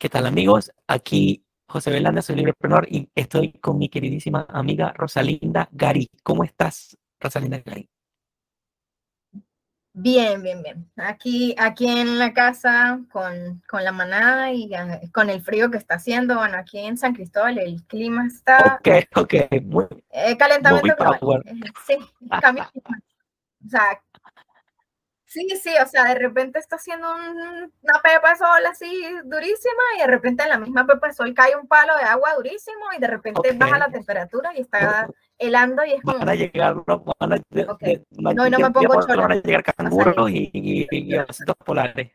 ¿Qué tal amigos? Aquí José Belanda, soy librepreneur y estoy con mi queridísima amiga Rosalinda Gary. ¿Cómo estás, Rosalinda Gary? Bien, bien, bien. Aquí, aquí en la casa con, la manada y con el frío que está haciendo. Bueno, aquí en San Cristóbal el clima está... Ok, ok. Muy, eh, calentamiento global. Sí, cambio. o sea, Sí, sí, o sea, de repente está haciendo una pepa de sol así durísima y de repente en la misma pepa de sol cae un palo de agua durísimo y de repente baja la temperatura y está helando y es como... Van a llegar, van a, no, no me pongo chola. Van a llegar canguros y, y, y, polares.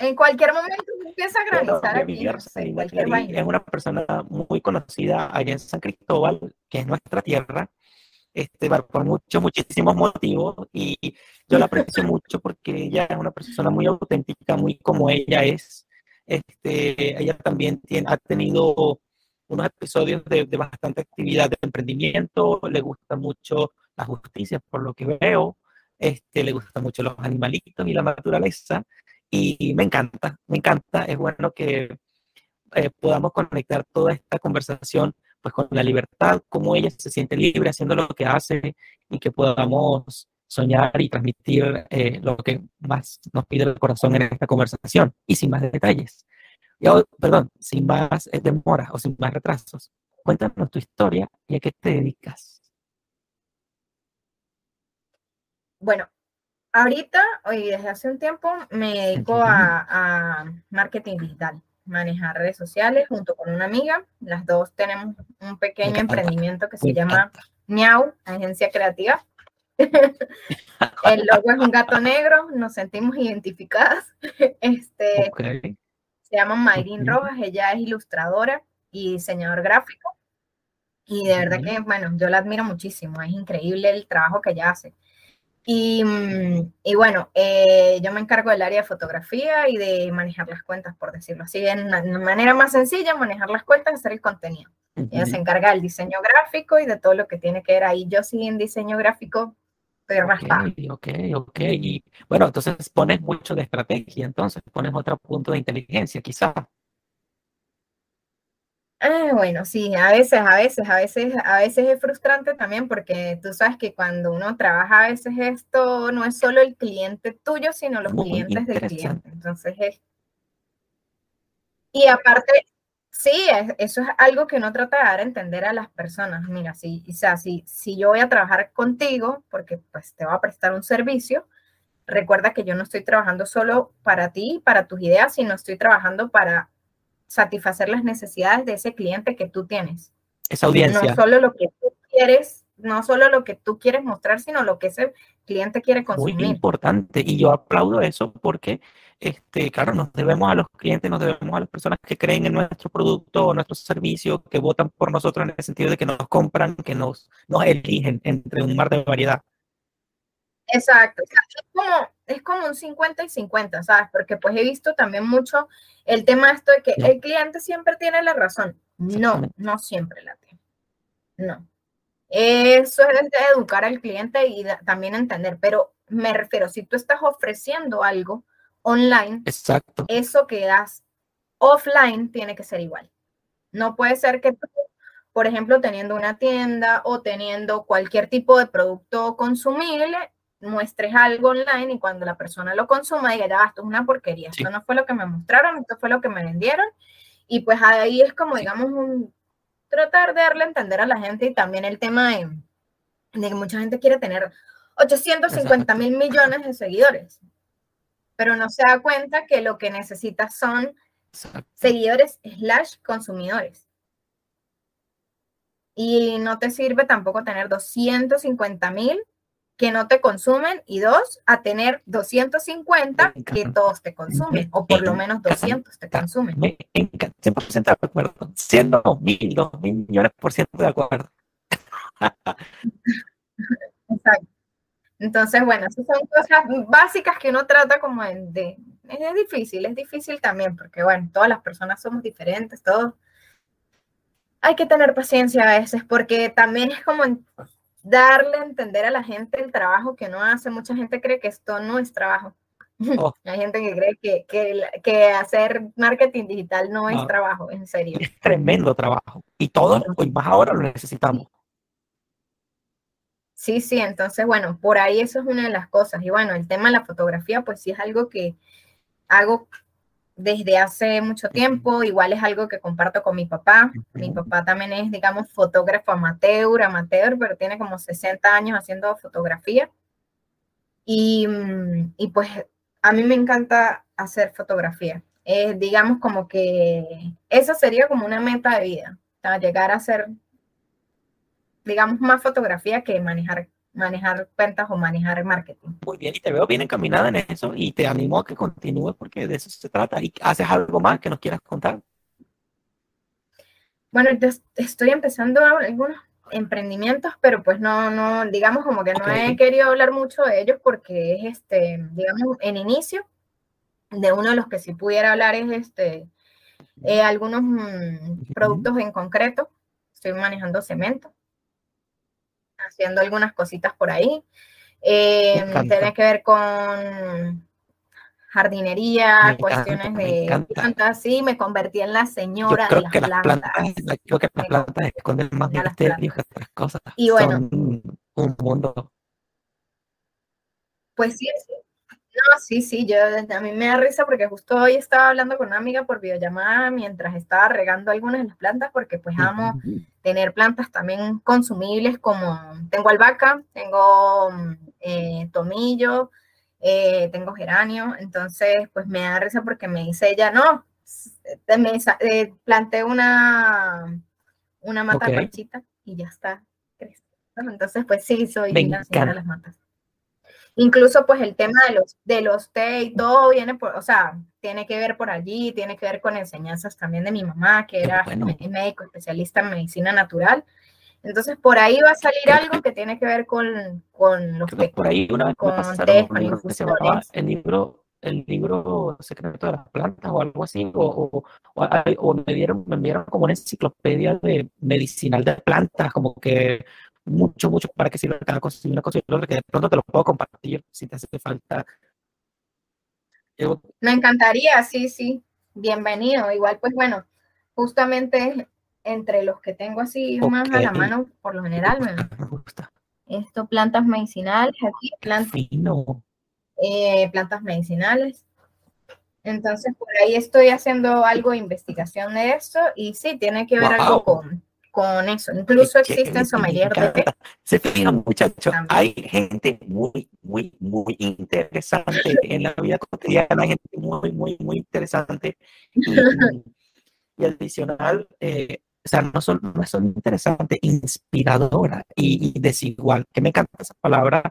En cualquier momento empieza a granizar aquí. es una persona muy conocida allá en San Cristóbal, que es nuestra tierra, este, por muchos, muchísimos motivos y yo la aprecio mucho porque ella es una persona muy auténtica, muy como ella es. Este, ella también tiene, ha tenido unos episodios de, de, bastante actividad de emprendimiento, le gusta mucho la justicia, por lo que veo, este, le gusta mucho los animalitos y la naturaleza, y me encanta, me encanta, es bueno que eh, podamos conectar toda esta conversación pues con la libertad, cómo ella se siente libre haciendo lo que hace y que podamos soñar y transmitir eh, lo que más nos pide el corazón en esta conversación y sin más detalles. Yo, perdón, sin más eh, demora o sin más retrasos. Cuéntanos tu historia y a qué te dedicas. Bueno, ahorita, hoy desde hace un tiempo, me dedico a, a marketing digital manejar redes sociales junto con una amiga. Las dos tenemos un pequeño emprendimiento que se llama Miau, Agencia Creativa. El logo es un gato negro, nos sentimos identificadas. Este, Se llama Mayrin Rojas, ella es ilustradora y diseñador gráfico. Y de verdad que, bueno, yo la admiro muchísimo, es increíble el trabajo que ella hace. Y, mm, y bueno, eh, yo me encargo del área de fotografía y de manejar las cuentas, por decirlo así, de una, manera más sencilla, manejar las cuentas, hacer el contenido. Ella se encarga del diseño gráfico y de todo lo que tiene que ver ahí. Yo sí en diseño gráfico raspada. Ok, ok, Y bueno, entonces pones mucho de estrategia, entonces pones otro punto de inteligencia, quizás. Ah, bueno, sí, a veces, a veces, a veces, a veces es frustrante también porque tú sabes que cuando uno trabaja a veces esto no es solo el cliente tuyo, sino los clientes del cliente. Entonces es... Y aparte, sí, eso es algo que uno trata de dar a entender a las personas. Mira, si, o sea, si, si yo voy a trabajar contigo, porque pues te va a prestar un servicio, recuerda que yo no estoy trabajando solo para ti, para tus ideas, sino estoy trabajando para satisfacer las necesidades de ese cliente que tú tienes. Esa audiencia. No solo lo que tú quieres, no solo lo que tú quieres mostrar, sino lo que ese cliente quiere consumir. Muy importante. Y yo aplaudo eso porque, este, claro, nos debemos a los clientes, nos debemos a las personas que creen en nuestro producto o nuestro servicio, que votan por nosotros en el sentido de que nos compran, que nos, nos eligen entre un mar de variedad. Exacto, es como, es como un 50 y 50, ¿sabes? Porque pues he visto también mucho el tema esto de que el cliente siempre tiene la razón. No, no siempre la tiene. No. Eso es de educar al cliente y también entender, pero me refiero, si tú estás ofreciendo algo online, Exacto. eso que das offline tiene que ser igual. No puede ser que tú, por ejemplo, teniendo una tienda o teniendo cualquier tipo de producto consumible, muestres algo online y cuando la persona lo consuma diga, ya, esto es una porquería, esto no fue lo que me mostraron, esto fue lo que me vendieron. Y pues ahí es como, digamos, un, tratar de darle a entender a la gente y también el tema de, que mucha gente quiere tener 850 mil millones de seguidores, pero no se da cuenta que lo que necesita son seguidores slash consumidores. Y no te sirve tampoco tener 250 mil que no te consumen y dos, a tener 250 que todos te consumen, o por lo menos 200 te consumen. Me encanta, 100% de acuerdo, siendo mil, dos mil millones por ciento de acuerdo. Exacto. Entonces, bueno, esas son cosas básicas que uno trata como de, Es difícil, es difícil también, porque bueno, todas las personas somos diferentes, todos. Hay que tener paciencia a veces, porque también es como darle a entender a la gente el trabajo que no hace. Mucha gente cree que esto no es trabajo. Oh. Hay gente que cree que, que, que, hacer marketing digital no, es trabajo, en serio. Es tremendo trabajo. Y todos, hoy más ahora lo necesitamos. Sí, sí, entonces, bueno, por ahí eso es una de las cosas. Y bueno, el tema de la fotografía, pues sí es algo que hago desde hace mucho tiempo, igual es algo que comparto con mi papá. Mi papá también es, digamos, fotógrafo amateur, amateur, pero tiene como 60 años haciendo fotografía. Y, y pues a mí me encanta hacer fotografía. digamos como que eso sería como una meta de vida, llegar a hacer, digamos, más fotografía que manejar manejar cuentas o manejar marketing. Muy bien, y te veo bien encaminada en eso y te animo a que continúes porque de eso se trata. ¿Y haces algo más que nos quieras contar? Bueno, estoy empezando algunos emprendimientos, pero pues no, no, digamos como que no he querido hablar mucho de ellos porque es este, digamos, en inicio, de uno de los que sí pudiera hablar es este, eh, algunos mm, productos en concreto. Estoy manejando cemento, haciendo algunas cositas por ahí. Eh, tiene que ver con jardinería, cuestiones de plantas, sí, me convertí en la señora de las, plantas. Creo que las plantas esconden más misterios que otras cosas. Y bueno, un mundo. Pues sí, no, sí, sí, yo, a mí me da risa porque justo hoy estaba hablando con una amiga por videollamada mientras estaba regando algunas de las plantas porque pues amo tener plantas también consumibles como tengo albahaca, tengo eh, tomillo, eh, tengo geranio, entonces pues me da risa porque me dice ella, no, me, eh, planté una, una mata okay. y ya está. Entonces pues sí, soy una señora de las matas. Incluso pues el tema de los, de los té y todo viene por, o sea, tiene que ver por allí, tiene que ver con enseñanzas también de mi mamá, que era médico especialista en medicina natural. Entonces, por ahí va a salir algo que tiene que ver con, con los que, Por ahí una vez con té, con infusiones. El libro, el libro secreto de las plantas o algo así, o, o, me, dieron, me enviaron como una enciclopedia de medicinal de plantas, como que mucho, mucho para que sirva cada cosa y una cosa y otra, que de pronto te lo puedo compartir si te hace falta. Me encantaría, sí, sí, bienvenido. Igual, pues bueno, justamente entre los que tengo así más a la mano, por lo general, me, gusta. Esto, plantas medicinales, aquí, plantas, eh, plantas medicinales. Entonces, por ahí estoy haciendo algo de investigación de esto y sí, tiene que ver algo con, con eso. Incluso existen sommeliers de Se fijan, muchachos, hay gente muy, muy, muy interesante en la vida cotidiana, hay gente muy, muy, muy interesante. Y, adicional, eh, o sea, no son, no son interesantes, inspiradora y, desigual, que me encanta esa palabra,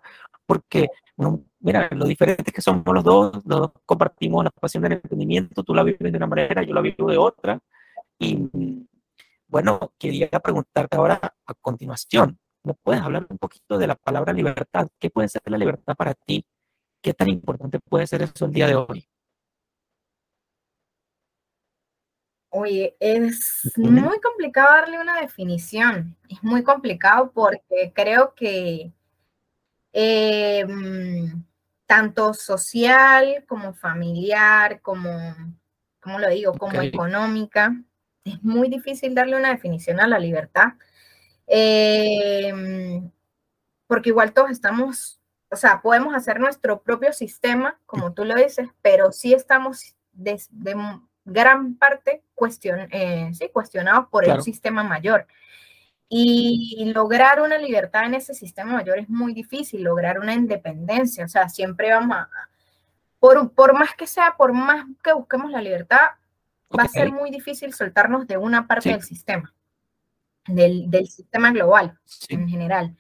porque, mira, lo diferente que somos los dos, los dos compartimos la pasión del entendimiento, tú la vives de una manera, yo la vivo de otra, y bueno, quería preguntarte ahora a continuación, ¿me puedes hablar un poquito de la palabra libertad? ¿Qué puede ser la libertad para ti? ¿Qué tan importante puede ser eso el día de hoy? Oye, es muy complicado darle una definición. Es muy complicado porque creo que em, tanto social como familiar, como, ¿cómo lo digo? Como económica, es muy difícil darle una definición a la libertad. Em, porque igual todos estamos, o sea, podemos hacer nuestro propio sistema, como tú lo dices, pero sí estamos de, gran parte cuestion, eh, sí, cuestionados por el sistema mayor. Y lograr una libertad en ese sistema mayor es muy difícil, lograr una independencia, o sea, siempre vamos a, por, por más que sea, por más que busquemos la libertad, va a ser muy difícil soltarnos de una parte del sistema, del, del, sistema global en general.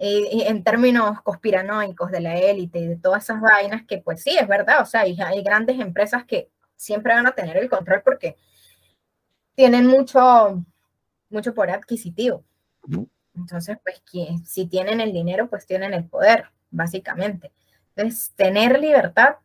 Eh, en términos conspiranoicos de la élite y de todas esas vainas que pues sí, es verdad, o sea, hay, hay grandes empresas que siempre van a tener el control porque tienen mucho, mucho poder adquisitivo. Entonces, pues si tienen el dinero, pues tienen el poder, básicamente. Entonces, tener libertad,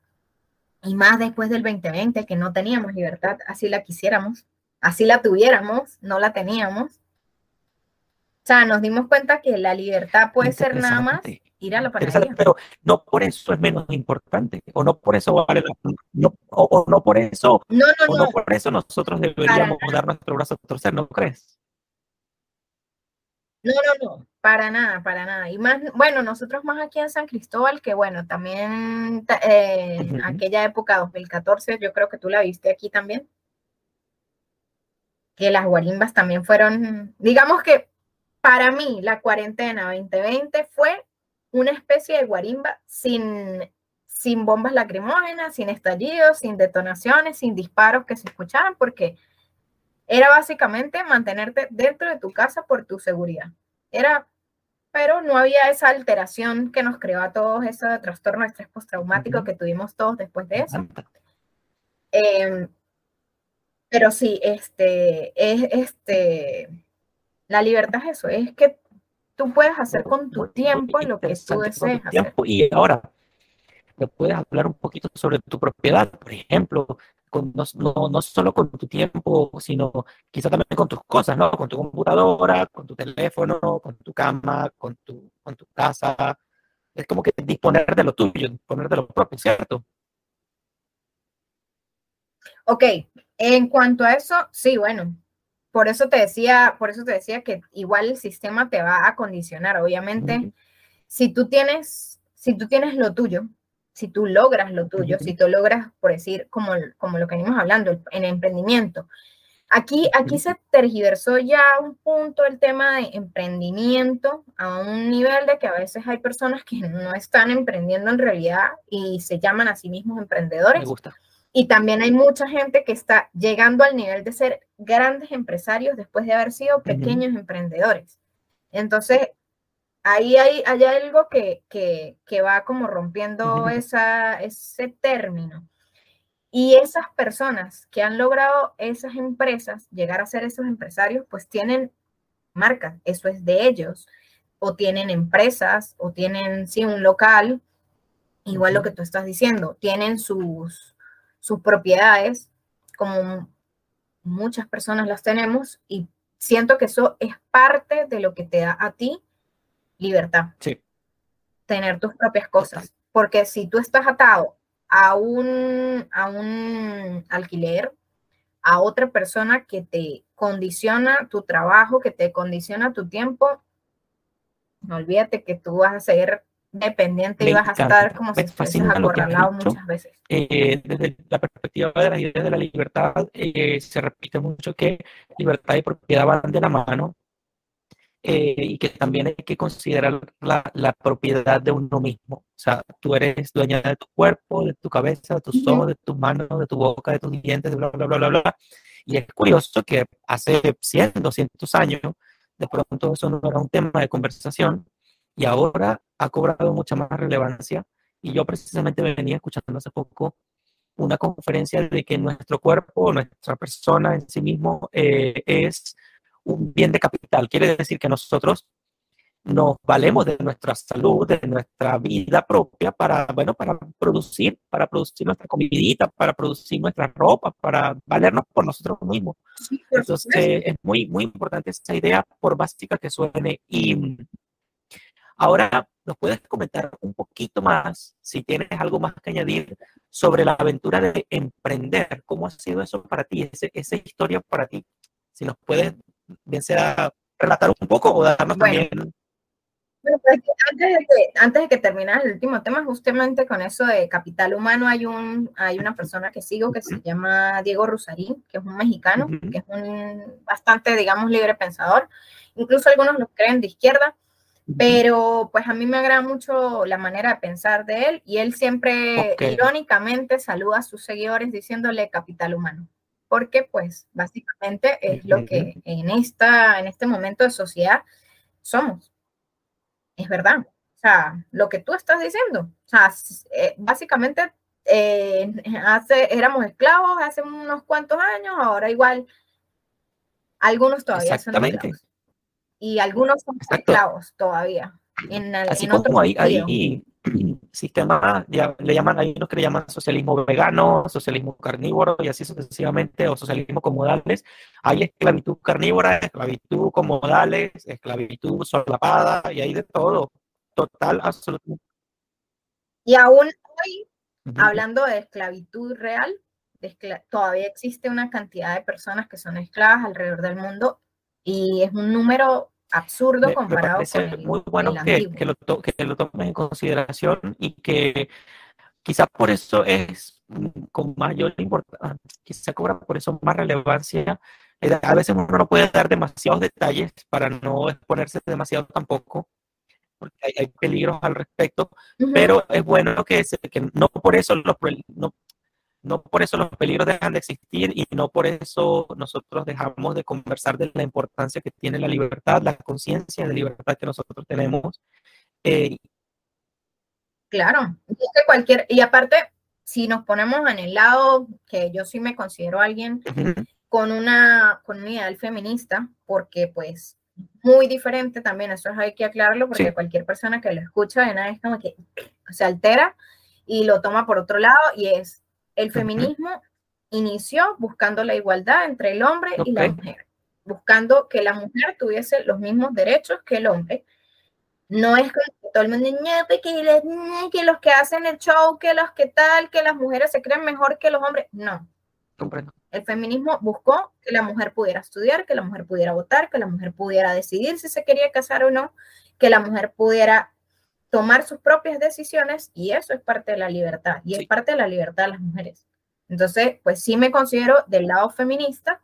y más después del 2020, que no teníamos libertad, así la quisiéramos, así la tuviéramos, no la teníamos. O sea, nos dimos cuenta que la libertad puede ser nada más ir a la panadería. Pero no por eso es menos importante, o no por eso vale no, o, no por eso, no, no, no. por eso nosotros deberíamos dar nuestro brazo a torcer, ¿no crees? No, no, no, para nada, para nada. Y más, bueno, nosotros más aquí en San Cristóbal, que bueno, también eh, en aquella época, 2014, yo creo que tú la viste aquí también, que las guarimbas también fueron, digamos que para mí la cuarentena 2020 fue una especie de guarimba sin, sin bombas lacrimógenas, sin estallidos, sin detonaciones, sin disparos que se escucharan, porque era básicamente mantenerte dentro de tu casa por tu seguridad. Era, pero no había esa alteración que nos creó a todos ese trastorno de estrés postraumático que tuvimos todos después de eso. Em, pero sí, este, es este, la libertad es eso, es que tú puedes hacer con tu tiempo lo que tú desees hacer. Y ahora, ¿me puedes hablar un poquito sobre tu propiedad? Por ejemplo, no, no, solo con tu tiempo, sino quizá también con tus cosas, ¿no? Con tu computadora, con tu teléfono, con tu cama, con tu, con tu casa. Es como que disponer de lo tuyo, disponer de lo propio, ¿cierto? Ok, en cuanto a eso, sí, bueno, por eso te decía, por eso te decía que igual el sistema te va a condicionar. Obviamente, si tú tienes, si tú tienes lo tuyo, si tú logras lo tuyo, si tú logras, por decir, como, como lo que venimos hablando, en emprendimiento. Aquí, aquí se tergiversó ya un punto el tema de emprendimiento a un nivel de que a veces hay personas que no están emprendiendo en realidad y se llaman a sí mismos emprendedores. Me gusta. Y también hay mucha gente que está llegando al nivel de ser grandes empresarios después de haber sido pequeños emprendedores. Entonces, ahí hay, hay algo que, que, va como rompiendo esa, ese término. Y esas personas que han logrado esas empresas, llegar a ser esos empresarios, pues tienen marcas, eso es de ellos, o tienen empresas, o tienen, sí, un local, igual lo que tú estás diciendo, tienen sus, sus propiedades, como muchas personas las tenemos, y siento que eso es parte de lo que te da a ti libertad. Sí. Tener tus propias cosas. Porque si tú estás atado a un, a un alquiler, a otra persona que te condiciona tu trabajo, que te condiciona tu tiempo, no olvídate que tú vas a ser dependiente y vas a estar como si estuvieses acorralado muchas veces. Eh, desde la perspectiva de las ideas de la libertad, eh, se repite mucho que libertad y propiedad van de la mano eh, y que también hay que considerar la, la, propiedad de uno mismo. O sea, tú eres dueña de tu cuerpo, de tu cabeza, de tus ojos, de tus manos, de tu boca, de tus dientes, bla, bla, bla, bla, bla. Y es curioso que hace 100, 200 años, de pronto eso no era un tema de conversación y ahora ha cobrado mucha más relevancia. Y yo precisamente venía escuchando hace poco una conferencia de que nuestro cuerpo, nuestra persona en sí mismo eh, es un bien de capital. Quiere decir que nosotros nos valemos de nuestra salud, de nuestra vida propia para, bueno, para producir, para producir nuestra comidita, para producir nuestra ropa, para valernos por nosotros mismos. Entonces, es muy, muy importante esa idea, por básica que suene. Y Ahora, ¿nos puedes comentar un poquito más, si tienes algo más que añadir, sobre la aventura de emprender? ¿Cómo ha sido eso para ti, esa historia para ti? Si nos puedes, bien sea, relatar un poco o darnos también... Bueno, pues, antes, de que, antes de que terminas el último tema, justamente con eso de capital humano, hay, un, hay una persona que sigo que se llama Diego Rusarín, que es un mexicano, que es un bastante, digamos, libre pensador. Incluso algunos lo creen de izquierda pero pues a mí me agrada mucho la manera de pensar de él y él siempre irónicamente saluda a sus seguidores diciéndole capital humano, porque pues básicamente es lo que en, esta, en este momento de sociedad somos. Es verdad. O sea, lo que tú estás diciendo. O sea, eh, básicamente eh, hace, éramos esclavos hace unos cuantos años, ahora igual algunos todavía son y algunos son esclavos todavía. En, Así como hay, hay, sistemas, le llaman, hay unos que le llaman socialismo vegano, socialismo carnívoro y así sucesivamente, o socialismo comodales. Hay esclavitud carnívora, esclavitud comodales, esclavitud solapada y hay de todo. Total, absolutamente. Y aún hoy, hablando de esclavitud real, todavía existe una cantidad de personas que son esclavas alrededor del mundo y es un número absurdo comparado con el, muy bueno que, que, lo que lo tomes en consideración y que quizás por eso es con mayor importancia, quizá cobra por eso más relevancia. Eh, a veces uno no puede dar demasiados detalles para no exponerse demasiado tampoco, porque hay, peligros al respecto, pero es bueno que, que no por eso los, no, no por eso los peligros dejan de existir y no por eso nosotros dejamos de conversar de la importancia que tiene la libertad, la conciencia de libertad que nosotros tenemos. Eh, claro, y, cualquier, y aparte, si nos ponemos en el lado que yo sí me considero alguien con, una, con un ideal feminista, porque pues muy diferente también, eso hay que aclararlo, porque cualquier persona que lo escucha de nada es como que se altera y lo toma por otro lado y es el feminismo inició buscando la igualdad entre el hombre y la mujer, buscando que la mujer tuviese los mismos derechos que el hombre. No es que todo el mundo, que, que los que hacen el show, que los que tal, que las mujeres se creen mejor que los hombres. No. El feminismo buscó que la mujer pudiera estudiar, que la mujer pudiera votar, que la mujer pudiera decidir si se quería casar o no, que la mujer pudiera tomar sus propias decisiones y eso es parte de la libertad y es parte de la libertad de las mujeres. Entonces, pues sí me considero del lado feminista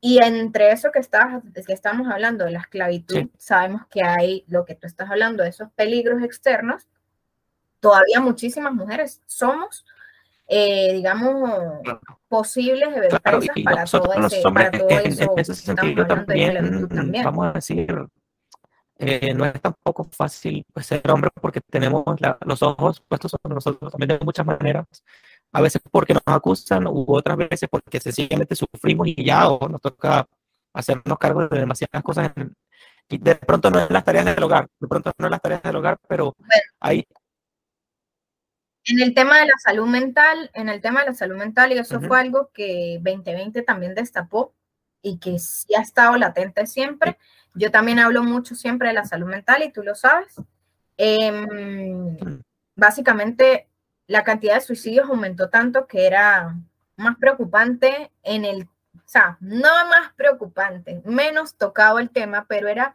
y entre eso que, estás, que estamos hablando de la esclavitud, sabemos que hay lo que tú estás hablando de esos peligros externos. Todavía muchísimas mujeres somos, eh, digamos, posibles de claro, para, todo ese, para todo eso. En ese sentido también, también, vamos a decir, eh, no es tampoco fácil pues, ser hombre porque tenemos los ojos puestos sobre nosotros también de muchas maneras. A veces porque nos acusan u otras veces porque sencillamente sufrimos y ya o nos toca hacernos cargo de demasiadas cosas. y de pronto no es las tareas del hogar, de pronto no es las tareas del hogar, pero hay... En el tema de la salud mental, en el tema de la salud mental, y eso fue algo que 2020 también destapó y que sí ha estado latente siempre. Yo también hablo mucho siempre de la salud mental y tú lo sabes. Em, básicamente, la cantidad de suicidios aumentó tanto que era más preocupante en el, o sea, no más preocupante, menos tocado el tema, pero era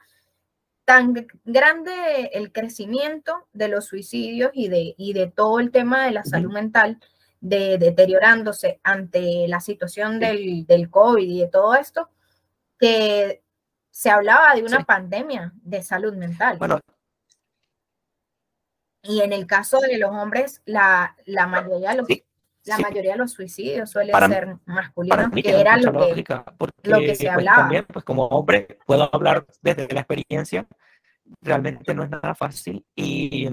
tan grande el crecimiento de los suicidios y de, y de todo el tema de la salud mental, de deteriorándose ante la situación del, del COVID y de todo esto, que se hablaba de una pandemia de salud mental. Bueno. Y en el caso de los hombres, la, la mayoría de los, la mayoría de los suicidios suelen ser masculinos, que era lo que, lo que se pues, hablaba. También, pues como hombre, puedo hablar desde la experiencia, realmente no es nada fácil. Y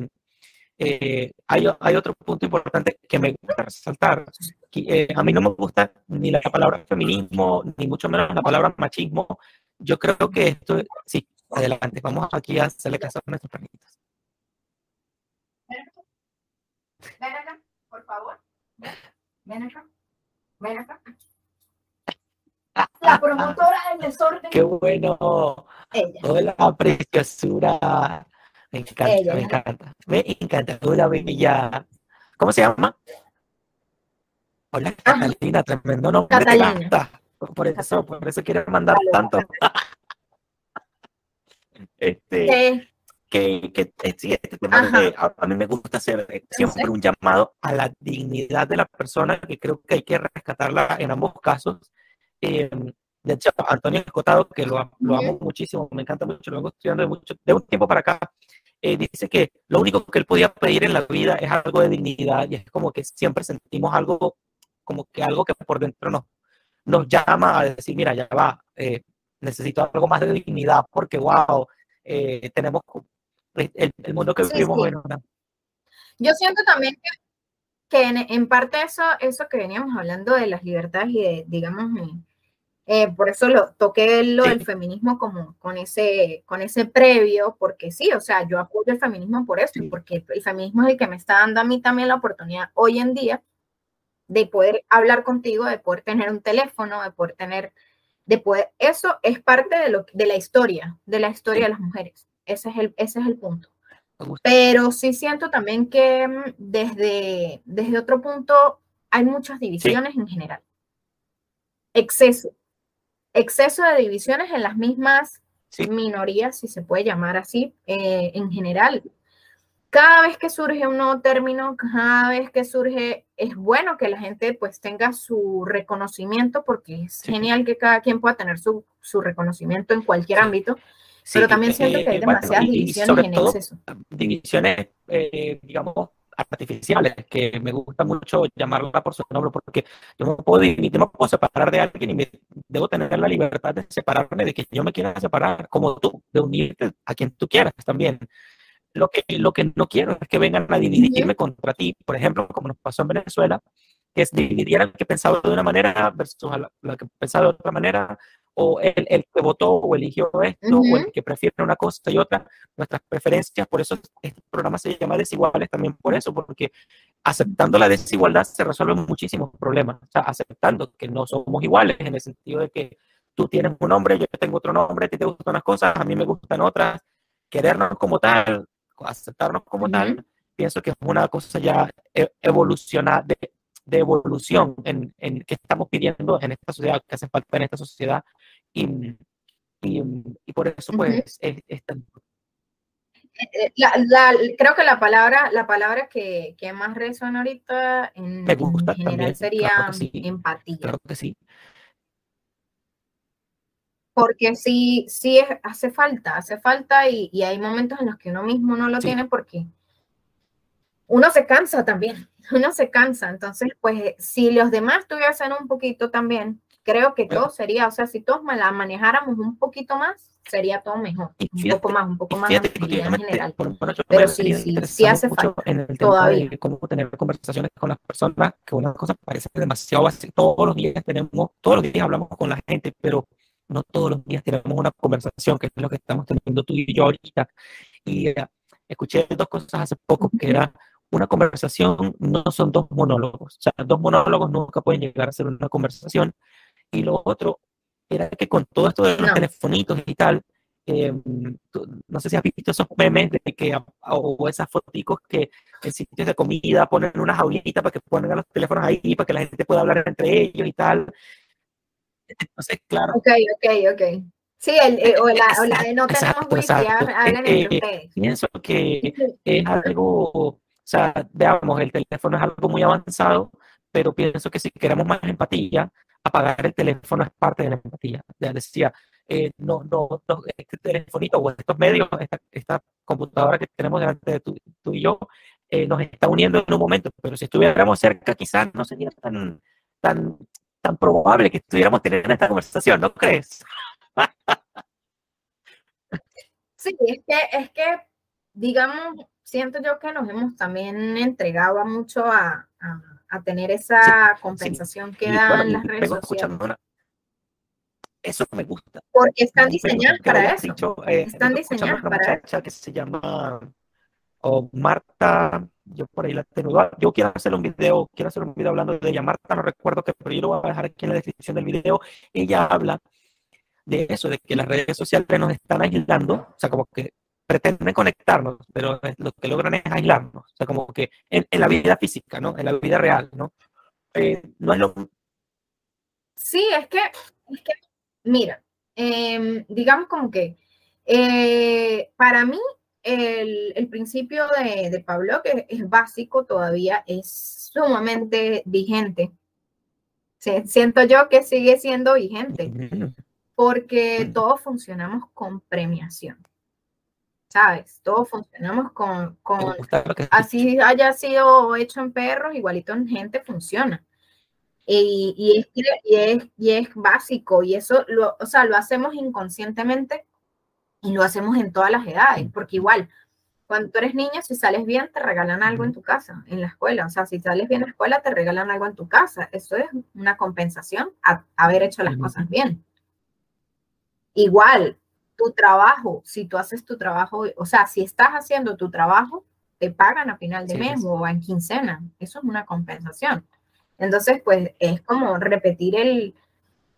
eh, hay, hay, otro punto importante que me gusta resaltar. Eh, a mí no me gusta ni la palabra feminismo, ni mucho menos la palabra machismo. Yo creo que esto, sí, adelante, vamos aquí a hacerle caso a nuestros perritos. Ven acá, por favor. Ven acá. Ven acá. La promotora del desorden. Qué bueno. Ella. Hola, preciosura. Me encanta, me encanta. Me encanta. Hola, bella. ¿Cómo se llama? Hola, Catalina, tremendo nombre. Catalina. Por eso, por eso quiero mandar tanto. este, que, que sí, este tema de, a, mí me gusta hacer eh, siempre un llamado a la dignidad de la persona, que creo que hay que rescatarla en ambos casos. Eh, de hecho, Antonio Escotado, que lo, lo, amo muchísimo, me encanta mucho, lo vengo estudiando de, mucho, de un tiempo para acá, eh, dice que lo único que él podía pedir en la vida es algo de dignidad y es como que siempre sentimos algo, como que algo que por dentro nos, nos llama a decir, mira, ya va, eh, necesito algo más de dignidad porque, wow, eh, tenemos el, mundo que vivimos sí. Yo siento también que, que en, en, parte eso, eso que veníamos hablando de las libertades y de, digamos, Eh, por eso lo toqué lo del feminismo como con ese, con ese previo, porque sí, o sea, yo apoyo el feminismo por eso, porque el feminismo es el que me está dando a mí también la oportunidad hoy en día de poder hablar contigo, de poder tener un teléfono, de poder tener, de poder, eso es parte de, lo, de la historia, de la historia de las mujeres. Ese es el, ese es el punto. Pero sí siento también que mm, desde, desde otro punto hay muchas divisiones en general. Exceso. Exceso de divisiones en las mismas minorías, si se puede llamar así, eh, en general. Cada vez que surge un nuevo término, cada vez que surge, es bueno que la gente pues tenga su reconocimiento, porque es genial que cada quien pueda tener su, su reconocimiento en cualquier ámbito pero también siento que hay demasiadas divisiones en exceso. Divisiones, eh, digamos, artificiales, que me gusta mucho llamarla por su nombre, porque yo no puedo, no puedo separar de alguien y me, debo tener la libertad de separarme de que yo me quiera separar, como tú, de unirte a quien tú quieras también. Lo que, lo que no quiero es que vengan a dividirme contra ti, por ejemplo, como nos pasó en Venezuela, que es dividir al que pensaba de una manera versus la, que pensaba de otra manera, o el, el, que votó o eligió esto, o el que prefiere una cosa y otra, nuestras preferencias, por eso este programa se llama Desiguales también por eso, porque aceptando la desigualdad se resuelven muchísimos problemas, o sea, aceptando que no somos iguales en el sentido de que tú tienes un nombre, yo tengo otro nombre, a ti te gustan unas cosas, a mí me gustan otras, querernos como tal, aceptarnos como tal, pienso que es una cosa ya e, evolucionada, de, de evolución en, en, que estamos pidiendo en esta sociedad, que hace falta en esta sociedad. Y, y, y por eso, pues, es, es tan... Eh, la, la, creo que la palabra, la palabra que, que más resuena ahorita en, Me gusta en general también, sería claro sí, empatía. Claro que sí. Porque sí, sí es, hace falta, hace falta y, y, hay momentos en los que uno mismo no lo sí. tiene porque uno se cansa también, uno se cansa. Entonces, pues, si los demás tuviesen un poquito también, creo que todo sería, o sea, si todos la manejáramos un poquito más, sería todo mejor. Fíjate, un poco más, un poco más fíjate, en general. Por, por Pero sí, sí, sí hace falta. En el tema todavía. de cómo tener conversaciones con las personas, que una cosa parece demasiado básica. Todos los días tenemos, todos los días hablamos con la gente, pero no todos los días tenemos una conversación, que es lo que estamos teniendo tú y yo ahorita. Y uh, escuché dos cosas hace poco, que era una conversación no son dos monólogos. O sea, dos monólogos nunca pueden llegar a ser una conversación. Y lo otro era que con todo esto de los no. telefonitos y tal, eh, no sé si has visto esos memes de que, o esas fotos que en sitios de comida ponen unas jaulitas para que pongan los teléfonos ahí, para que la gente pueda hablar entre ellos y tal. Entonces, claro. Ok, ok, ok. Sí, el, eh, o, la, o, la, de no tenemos wifi, hagan eh, entre ustedes. Pienso que es algo, o sea, veamos, el teléfono es algo muy avanzado, pero pienso que si queremos más empatía, apagar el teléfono es parte de la empatía. Ya decía, eh, no, no, este telefonito o estos medios, esta, computadora que tenemos delante de tú, y yo, eh, nos está uniendo en un momento, pero si estuviéramos cerca, quizás no sería tan, tan, tan probable que estuviéramos teniendo esta conversación, ¿no crees? sí, es que, es que, digamos, siento yo que nos hemos también entregado mucho a, a, a tener esa sí, compensación sí. que dan las redes sociales. Una... Eso me gusta. Porque están diseñadas para eso. Dicho, eh, están diseñadas para muchacha que se llama o Marta, yo por ahí la tengo. Yo quiero hacer un video, quiero hacer un video hablando de ella. Marta, no recuerdo que, pero yo lo voy a dejar aquí en la descripción del video. Ella habla de eso, de que las redes sociales nos están aislando, o sea, como que pretenden conectarnos, pero lo que logran es aislarnos, o sea, como que en, en la vida física, ¿no? En la vida real, ¿no? Eh, no es lo... Sí, es que, es que mira, eh, digamos como que eh, para mí el, el principio de, de, Pablo, que es básico todavía, es sumamente vigente. Sí, siento yo que sigue siendo vigente, porque todos funcionamos con premiación. ¿Sabes? Todos funcionamos con, con así haya sido hecho en perros, igualito en gente funciona. Y, y, es, y, es, y es básico, y eso lo, o sea, lo hacemos inconscientemente y lo hacemos en todas las edades, porque igual cuando tú eres niño, si sales bien, te regalan algo en tu casa, en la escuela. O sea, si sales bien en la escuela, te regalan algo en tu casa. Eso es una compensación a haber hecho las cosas bien. Igual, tu trabajo, si tú haces tu trabajo, o sea, si estás haciendo tu trabajo, te pagan a final de mes o en quincena. Eso es una compensación. Entonces, pues es como repetir el,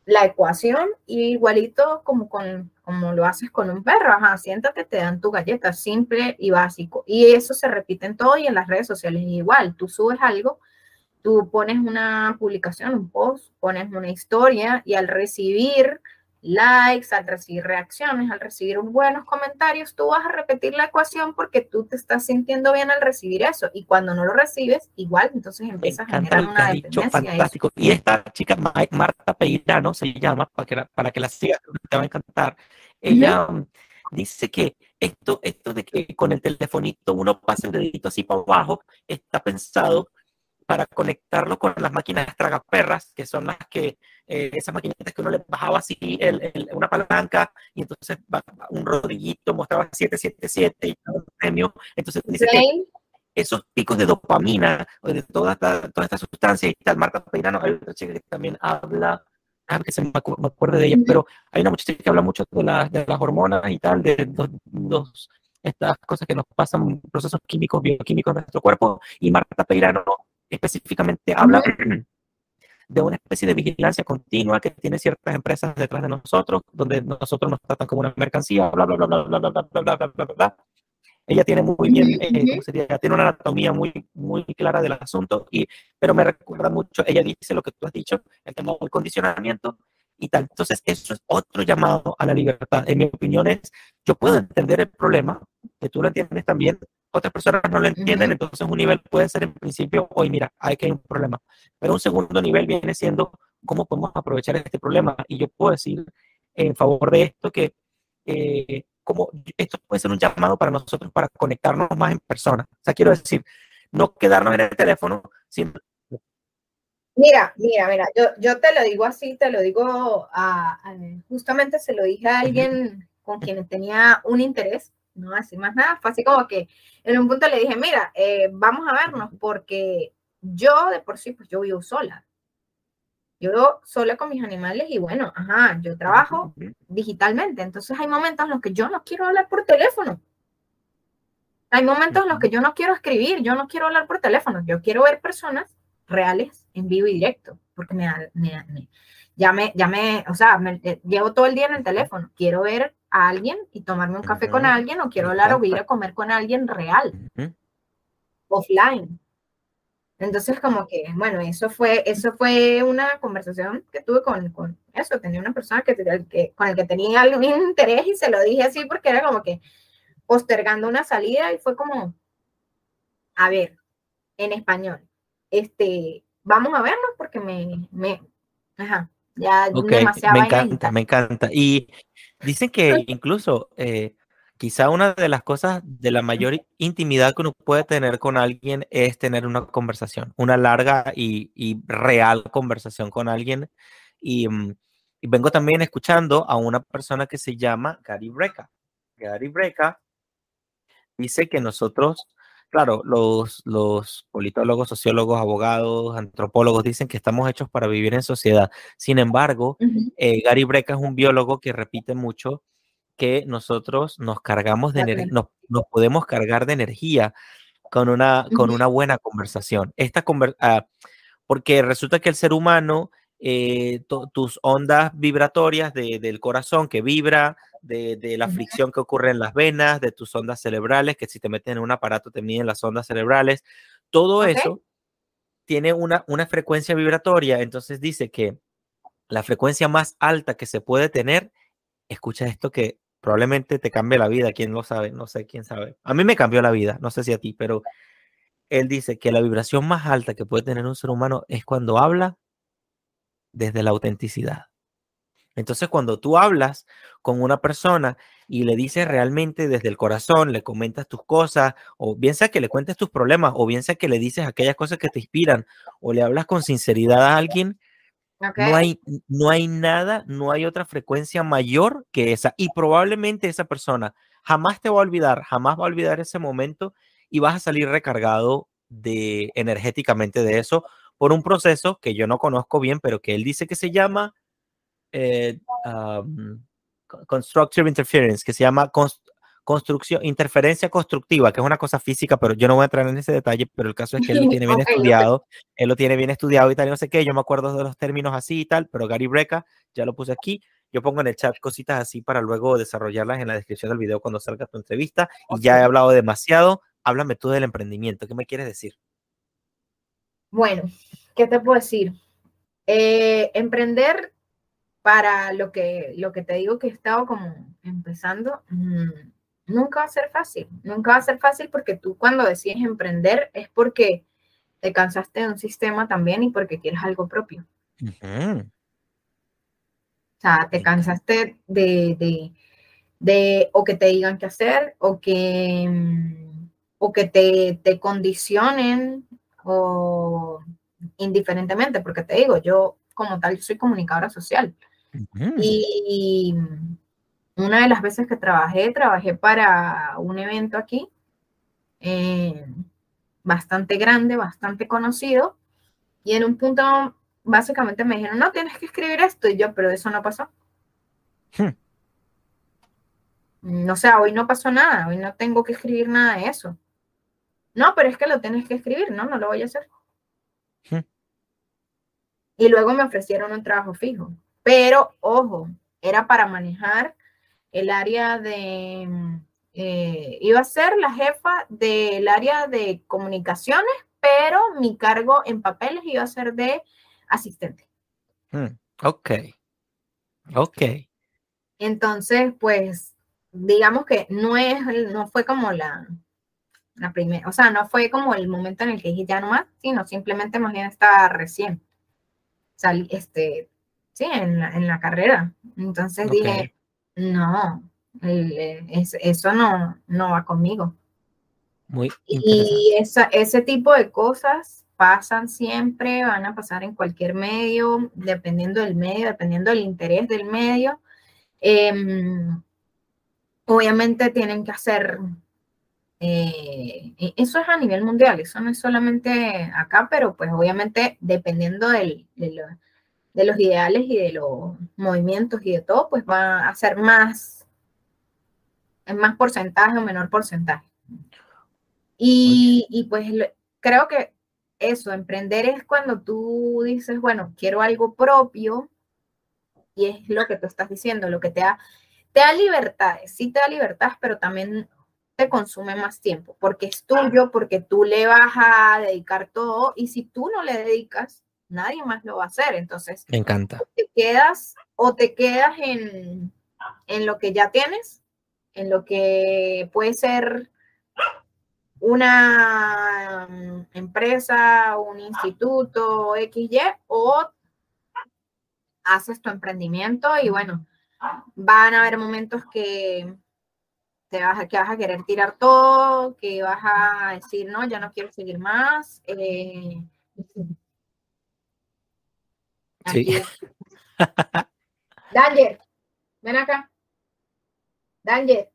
la ecuación igualito como, con, como lo haces con un perro. Ajá, siéntate, te dan tu galleta, simple y básico. Y eso se repite en todo y en las redes sociales igual. Tú subes algo, tú pones una publicación, un post, pones una historia y al recibir likes, al recibir reacciones, al recibir buenos comentarios, tú vas a repetir la ecuación porque tú te estás sintiendo bien al recibir eso. Y cuando no lo recibes, igual, entonces empiezas a generar una dependencia. Fantástico. Y esta chica, Marta Peirano, se llama, para que la, para que la sigas, te va a encantar. Ella mm, dice que esto, esto de que con el telefonito uno pasa el dedito así para abajo, está pensado para conectarlo con las máquinas tragaperras, que son las que, eh, esas maquinitas que uno le bajaba así el, una palanca y entonces un rodillito mostraba 777 y un premio. Entonces dice que esos picos de dopamina o de toda esta, toda esta sustancia y tal, Marta Peirano, hay otra chica que también habla, ah, que se me, acuerdo de ella, pero hay una muchacha que habla mucho de, de las hormonas y tal, de los, estas cosas que nos pasan, procesos químicos, bioquímicos en nuestro cuerpo, y Marta Peirano específicamente habla de una especie de vigilancia continua que tiene ciertas empresas detrás de nosotros, donde nosotros nos tratan como una mercancía, bla, bla, bla, bla, bla, bla, bla, bla, bla, bla, bla, Ella tiene muy bien, eh, sería? Tiene una anatomía muy, muy clara del asunto, y, pero me recuerda mucho, ella dice lo que tú has dicho, el tema del condicionamiento y tal. Entonces, eso es otro llamado a la libertad. En mi opinión es, yo puedo entender el problema, que tú lo entiendes también, otras personas no lo entienden, entonces un nivel puede ser en principio, hoy mira, hay que hay un problema. Pero un segundo nivel viene siendo cómo podemos aprovechar este problema. Y yo puedo decir en favor de esto que eh, como esto puede ser un llamado para nosotros para conectarnos más en persona. O sea, quiero decir, no quedarnos en el teléfono, sino Mira, mira, mira, yo, yo te lo digo así, te lo digo a, justamente se lo dije a alguien con quien tenía un interés, no decir más nada, fue así como que en un punto le dije, mira, eh, vamos a vernos porque yo de por sí, pues yo vivo sola. Yo vivo sola con mis animales y bueno, ajá, yo trabajo digitalmente, entonces hay momentos en los que yo no quiero hablar por teléfono. Hay momentos en los que yo no quiero escribir, yo no quiero hablar por teléfono, yo quiero ver personas reales en vivo y directo, porque me, me, ya me, ya me, o sea, me, eh, llevo todo el día en el teléfono, quiero ver a alguien y tomarme un café con alguien o quiero hablar o ir a comer con alguien real, offline. Entonces, como que, bueno, eso fue, eso fue una conversación que tuve con, con eso, tenía una persona que, que, con el que tenía algún interés y se lo dije así porque era como que postergando una salida y fue como, a ver, en español, este, vamos a vernos porque me, me, ajá, ya demasiado. Me encanta, me encanta. Y dicen que incluso eh, quizá una de las cosas de la mayor intimidad que uno puede tener con alguien es tener una conversación, una larga y, y real conversación con alguien. Y, mm, y, vengo también escuchando a una persona que se llama Gary Breca. Gary Breca dice que nosotros Claro, los, los politólogos, sociólogos, abogados, antropólogos dicen que estamos hechos para vivir en sociedad. Sin embargo, eh, Gary Breca es un biólogo que repite mucho que nosotros nos cargamos de energía, nos, podemos cargar de energía con una, con una buena conversación. Esta ah, porque resulta que el ser humano, eh, tus ondas vibratorias del corazón que vibra, de, la fricción que ocurre en las venas, de tus ondas cerebrales, que si te meten en un aparato te miden las ondas cerebrales. Todo eso tiene una, una frecuencia vibratoria. Entonces dice que la frecuencia más alta que se puede tener, escucha esto que probablemente te cambie la vida, quién lo sabe, no sé quién sabe. A mí me cambió la vida, no sé si a ti, pero él dice que la vibración más alta que puede tener un ser humano es cuando habla desde la autenticidad. Entonces, cuando tú hablas con una persona y le dices realmente desde el corazón, le comentas tus cosas, o bien sea que le cuentes tus problemas, o bien sea que le dices aquellas cosas que te inspiran, o le hablas con sinceridad a alguien, no, hay, no hay nada, no hay otra frecuencia mayor que esa. Y probablemente esa persona jamás te va a olvidar, jamás va a olvidar ese momento y vas a salir recargado de energéticamente de eso por un proceso que yo no conozco bien, pero que él dice que se llama eh, constructive interference, que se llama construcción, interferencia constructiva, que es una cosa física, pero yo no voy a entrar en ese detalle, pero el caso es que él lo tiene bien estudiado, él lo tiene bien estudiado y tal, y no sé qué, yo me acuerdo de los términos así y tal, pero Gary Breca, ya lo puse aquí, yo pongo en el chat cositas así para luego desarrollarlas en la descripción del video cuando salga tu entrevista, y ya he hablado demasiado, háblame tú del emprendimiento, ¿qué me quieres decir? Bueno, ¿qué te puedo decir? Eh, emprender para lo que, lo que te digo que he estado como empezando, mm, nunca va a ser fácil, nunca va a ser fácil porque tú cuando decides emprender es porque te cansaste de un sistema también y porque quieres algo propio. O sea, te cansaste de, de, o que te digan qué hacer o que, mm, o que te, te condicionen o indiferentemente, porque te digo, yo como tal soy comunicadora social. Y una de las veces que trabajé, trabajé para un evento aquí, eh, bastante grande, bastante conocido, y en un punto básicamente me dijeron, no, tienes que escribir esto, y yo, pero eso no pasó. Hmm. No sé, hoy no pasó nada, hoy no tengo que escribir nada de eso. No, pero es que lo tienes que escribir, no, no lo voy a hacer. Y luego me ofrecieron un trabajo fijo, pero ojo, era para manejar el área de, eh, iba a ser la jefa del área de comunicaciones, pero mi cargo en papeles iba a ser de asistente. Hmm, ok, ok. Entonces, pues, digamos que no es, no fue como la, la primera, o sea, no fue como el momento en el que dije ya no más, sino simplemente más bien estaba recién, salí, este, sí, en la, en la carrera. Entonces dije, no, eso no, no va conmigo. Muy y esa, ese tipo de cosas pasan siempre, van a pasar en cualquier medio, dependiendo del medio, dependiendo del interés del medio. Em, obviamente tienen que hacer, eh, e, eso es a nivel mundial, eso no es solamente acá, pero pues obviamente dependiendo del, de, de los ideales y de los movimientos y de todo, pues va a ser más, en más porcentaje o menor porcentaje. Y, y pues creo que eso, emprender es cuando tú dices, bueno, quiero algo propio y es lo que tú estás diciendo, lo que te da, te da libertades, sí te da libertades, pero también te consume más tiempo, porque es tuyo, porque tú le vas a dedicar todo y si tú no le dedicas, nadie más lo va a hacer. Entonces, me encanta. Te quedas o te quedas en, en lo que ya tienes, en lo que puede ser una mm, empresa, un instituto, XY, o haces tu emprendimiento y bueno, van a haber momentos que te vas a, que vas a querer tirar todo, que vas a decir, no, ya no quiero seguir más. Eh, Sí. Danger, ven acá. Danger.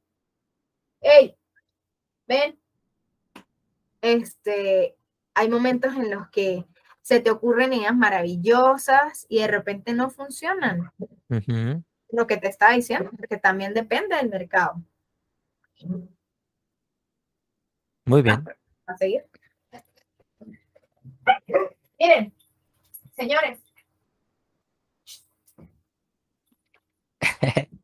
Hey, ven. Este, hay momentos en los que se te ocurren ideas maravillosas y de repente no funcionan. Lo que te estaba diciendo, porque también depende del mercado. Muy bien. A seguir. Miren, señores,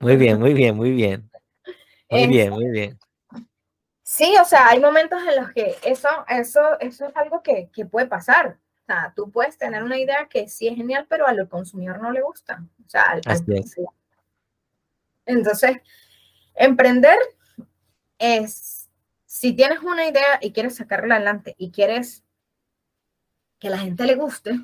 Muy bien, muy bien, muy bien. Muy bien, muy bien. Sí, o sea, hay momentos en los que eso, eso, eso es algo que, puede pasar. Tú puedes tener una idea que sí es genial, pero al consumidor no le gusta. O sea, Entonces, emprender es, si tienes una idea y quieres sacarla adelante y quieres que la gente le guste,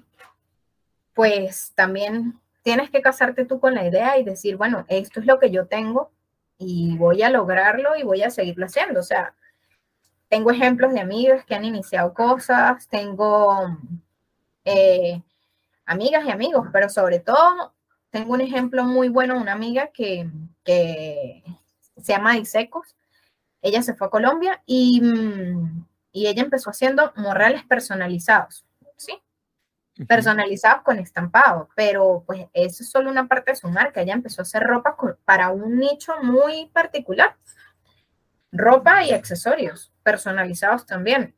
pues también tienes que casarte tú con la idea y decir, bueno, esto es lo que yo tengo y voy a lograrlo y voy a seguirlo haciendo. O sea, tengo ejemplos de amigos que han iniciado cosas, tengo eh, amigas y amigos, pero sobre todo tengo un ejemplo muy bueno, una amiga que, que se llama Isecos. Ella se fue a Colombia y, mm, y ella empezó haciendo morrales personalizados, ¿sí? Personalizados con estampado, pero pues eso es solo una parte de su marca. Ella empezó a hacer ropa para un nicho muy particular. Ropa y accesorios personalizados también.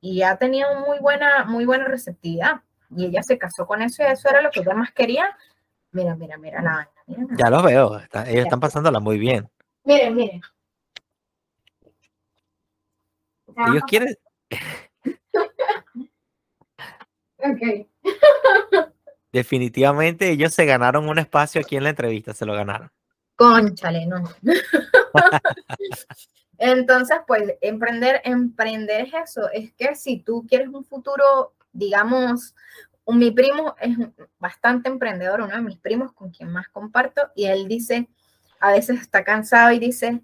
Y ha tenido muy buena, muy buena receptividad. Y ella se casó con eso y eso era lo que ella más quería Mira, mira, mira la Ya los veo, ellos están pasándola muy bien. Miren, miren. Ellos quieren. ok. Definitivamente ellos se ganaron un espacio aquí en la entrevista, se lo ganaron. Conchale, no. Entonces, pues, emprender, emprender es eso, es que si tú quieres un futuro, digamos, mi primo es bastante emprendedor, uno de mis primos con quien más comparto, y él dice, a veces está cansado y dice,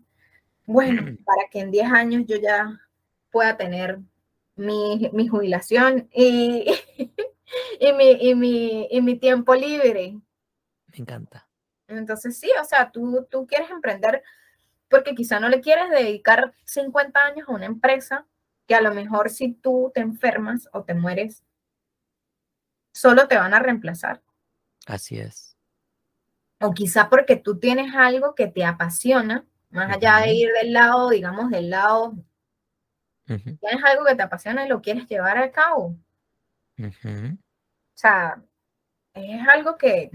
bueno, para que en 10 años yo ya pueda tener mi, jubilación y, y, mi, y, mi, y mi tiempo libre. Me encanta. Entonces sí, o sea, tú, tú quieres emprender porque quizá no le quieres dedicar 50 años a una empresa que a lo mejor si tú te enfermas o te mueres, solo te van a reemplazar. Así es. O quizá porque tú tienes algo que te apasiona, más allá de ir del lado, digamos, del lado, tienes algo que te apasiona y lo quieres llevar a cabo. O sea, es algo que,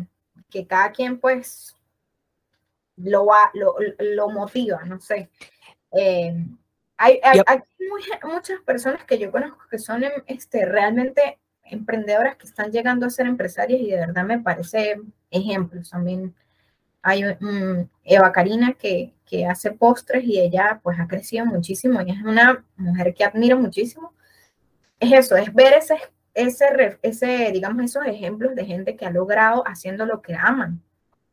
cada quien pues lo, lo, lo motiva, no sé. Eh, hay, hay, muchas personas que yo conozco que son este, realmente emprendedoras que están llegando a ser empresarias y de verdad me parece ejemplos. También hay Eva Karina que, que, hace postres y ella pues ha crecido muchísimo y es una mujer que admiro muchísimo. Es eso, es ver ese, ese, ese, digamos, esos ejemplos de gente que ha logrado haciendo lo que aman.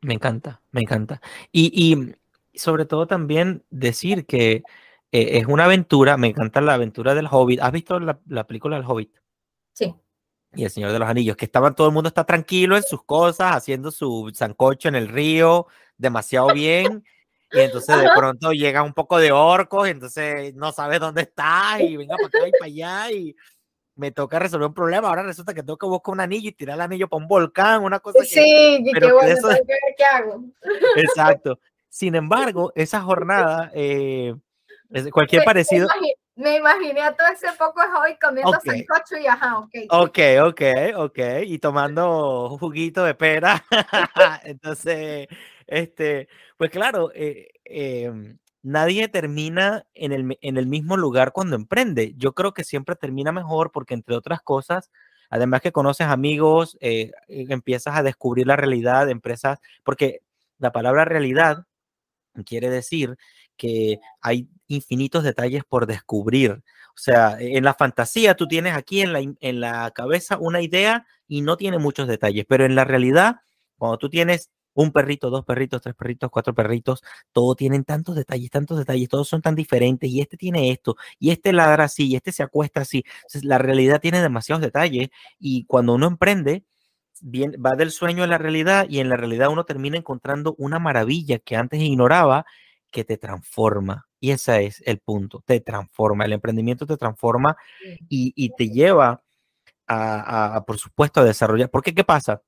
Me encanta, me encanta. Y, y sobre todo también decir que eh, es una aventura, me encanta la aventura del Hobbit. ¿Has visto la, la película del Hobbit? Sí y el Señor de los Anillos, que estaban, todo el mundo está tranquilo en sus cosas, haciendo su sancocho en el río, demasiado bien, y entonces de pronto llega un poco de orcos, y entonces no sabes dónde está, y venga para acá y para allá, y me toca resolver un problema, ahora resulta que tengo que buscar un anillo y tirar el anillo para un volcán, una cosa que... Sí, qué bueno, eso... qué hago. Exacto. Sin embargo, esa jornada, eh, cualquier parecido me imaginé a todo ese poco hoy comiendo sancocho y ajá, ok. Ok, ok, ok. Y tomando juguito de pera. Entonces, este, pues claro, eh, em, nadie termina en el, en el mismo lugar cuando emprende. Yo creo que siempre termina mejor porque, entre otras cosas, además que conoces amigos, eh, eh, empiezas a descubrir la realidad de empresas, porque la palabra realidad quiere decir que hay infinitos detalles por descubrir. O sea, en la fantasía tú tienes aquí en la, en la cabeza una idea y no tiene muchos detalles, pero en la realidad, cuando tú tienes un perrito, dos perritos, tres perritos, cuatro perritos, todos tienen tantos detalles, tantos detalles, todos son tan diferentes y este tiene esto y este ladra así y este se acuesta así. Entonces, la realidad tiene demasiados detalles y cuando uno emprende, bien, va del sueño a la realidad y en la realidad uno termina encontrando una maravilla que antes ignoraba que te transforma. Y ese es el punto, te transforma. El emprendimiento te transforma y, te lleva a, por supuesto, a desarrollar. Porque, ¿qué pasa?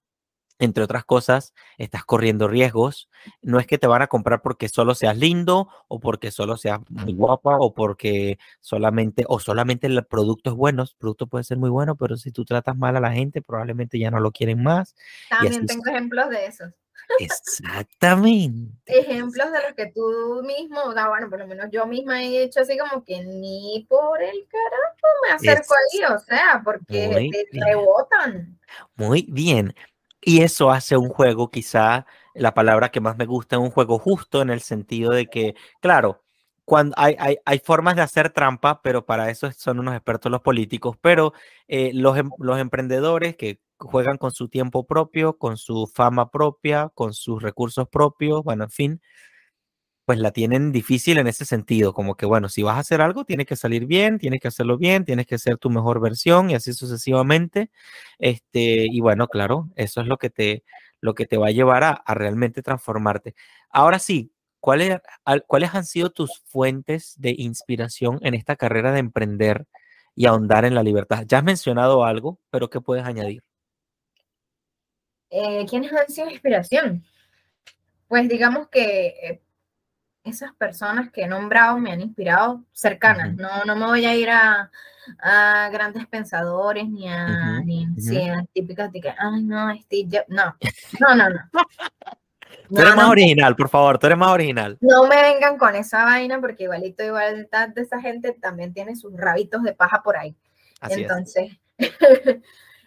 Entre otras cosas, estás corriendo riesgos. No es que te van a comprar porque solo seas lindo o porque solo seas muy guapa o porque solamente o solamente el producto es bueno. El producto puede ser muy bueno, pero si tú tratas mal a la gente, probablemente ya no lo quieren más. También tengo ejemplos de esos. Exactamente. Ejemplos de los que tú mismo, bueno, por lo menos yo misma he hecho así como que ni por el carajo me acerco ahí, o sea, porque te rebotan. Muy bien. Y eso hace un juego, quizá la palabra que más me gusta, es un juego justo en el sentido de que, claro, cuando hay, hay, hay, formas de hacer trampa, pero para eso son unos expertos los políticos, pero eh, los, em, los emprendedores que juegan con su tiempo propio, con su fama propia, con sus recursos propios, bueno, en fin, pues la tienen difícil en ese sentido, como que, bueno, si vas a hacer algo, tienes que salir bien, tienes que hacerlo bien, tienes que ser tu mejor versión y así sucesivamente. Este, y bueno, claro, eso es lo que te, lo que te va a llevar a, realmente transformarte. Ahora sí, ¿cuáles, ¿cuáles han sido tus fuentes de inspiración en esta carrera de emprender y ahondar en la libertad? Ya has mencionado algo, pero ¿qué puedes añadir? Eh, ¿Quiénes han sido inspiración? Pues digamos que eh, esas personas que he nombrado me han inspirado cercanas. no, no me voy a ir a, a grandes pensadores ni a, ni típicas de que, ay, no, Steve No, no, no, no. Tú eres más original, por favor, tú eres más original. No me vengan con esa vaina porque igualito, igual de esa gente también tiene sus rabitos de paja por ahí. Entonces,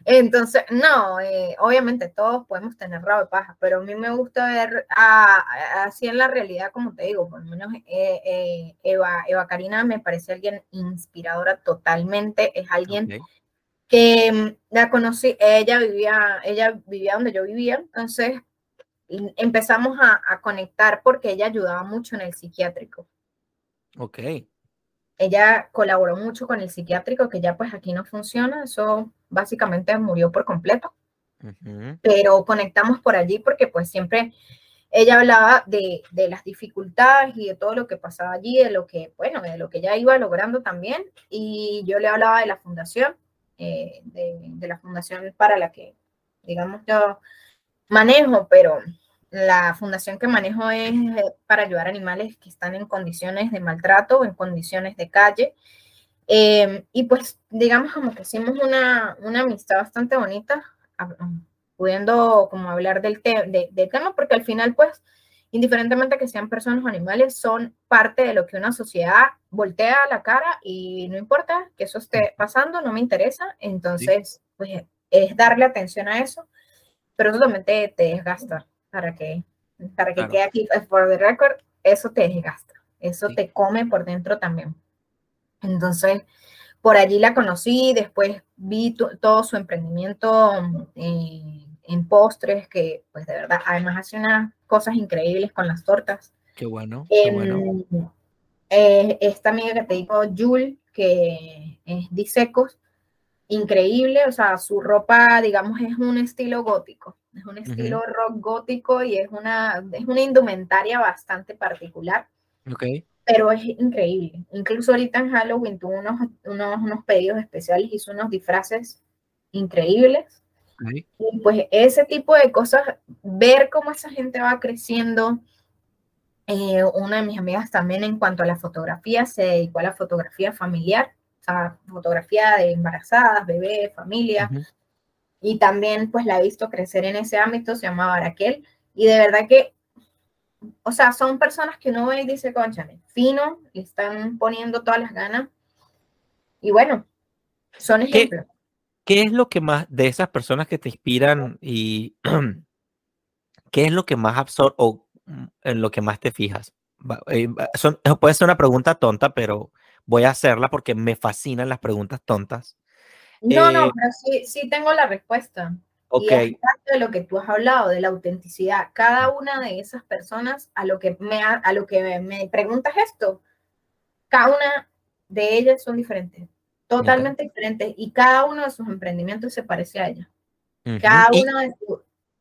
Entonces, no, eh, obviamente todos podemos tener rabo de paja, pero a mí me gusta ver así en la realidad, como te digo, por lo menos eh, eh, Eva, Eva Karina me parece alguien inspiradora totalmente, es alguien que mm, la conocí, ella vivía, ella vivía donde yo vivía, entonces empezamos a, a conectar porque ella ayudaba mucho en el psiquiátrico. Ok. Ella colaboró mucho con el psiquiátrico, que ya pues aquí no funciona, eso básicamente murió por completo. Pero conectamos por allí porque pues siempre ella hablaba de, de, las dificultades y de todo lo que pasaba allí, de lo que, bueno, de lo que ella iba logrando también. Y yo le hablaba de la fundación, eh, de, de, la fundación para la que, digamos, yo manejo, pero la fundación que manejo es eh, para ayudar a animales que están en condiciones de maltrato o en condiciones de calle. Em, y pues digamos como que hicimos una, una amistad bastante bonita, pudiendo como hablar del, del tema, porque al final pues, indiferentemente que sean personas o animales, son parte de lo que una sociedad voltea a la cara y no importa que eso esté pasando, no me interesa, entonces pues es darle atención a eso, pero eso también te, te desgasta para que, para que quede aquí por the record, eso te desgasta, eso te come por dentro también. Entonces, por allí la conocí, después vi todo su emprendimiento eh, en postres, que pues de verdad, además hace unas cosas increíbles con las tortas. Qué bueno. Qué em, bueno. Eh, esta amiga que te digo, Jul, que es Disecos, increíble, o sea, su ropa, digamos, es un estilo gótico. Es un estilo rock gótico y es una, es una indumentaria bastante particular. Ok. Pero es increíble. Incluso ahorita en Halloween tuvo unos, unos, unos pedidos especiales, hizo unos disfraces increíbles. Y pues ese tipo de cosas, ver cómo esa gente va creciendo. Eh, una de mis amigas también en cuanto a la fotografía se dedicó a la fotografía familiar, o sea, fotografía de embarazadas, bebés, familia y también pues la he visto crecer en ese ámbito, se llama Raquel, y de verdad que, o sea, son personas que uno ve y dice, conchale, fino, le están poniendo todas las ganas, y bueno, son ejemplos. ¿Qué, es lo que más, de esas personas que te inspiran y qué es lo que más absorbe o mm, en lo que más te fijas? Eh, puede ser una pregunta tonta, pero voy a hacerla porque me fascinan las preguntas tontas. No, no, eh, pero sí, sí tengo la respuesta. Ok. Y es parte de lo que tú has hablado, de la autenticidad. Cada una de esas personas, a lo que me, a lo que me preguntas esto, cada una de ellas son diferentes, totalmente diferentes, y cada uno de sus emprendimientos se parece a ella. Cada una de,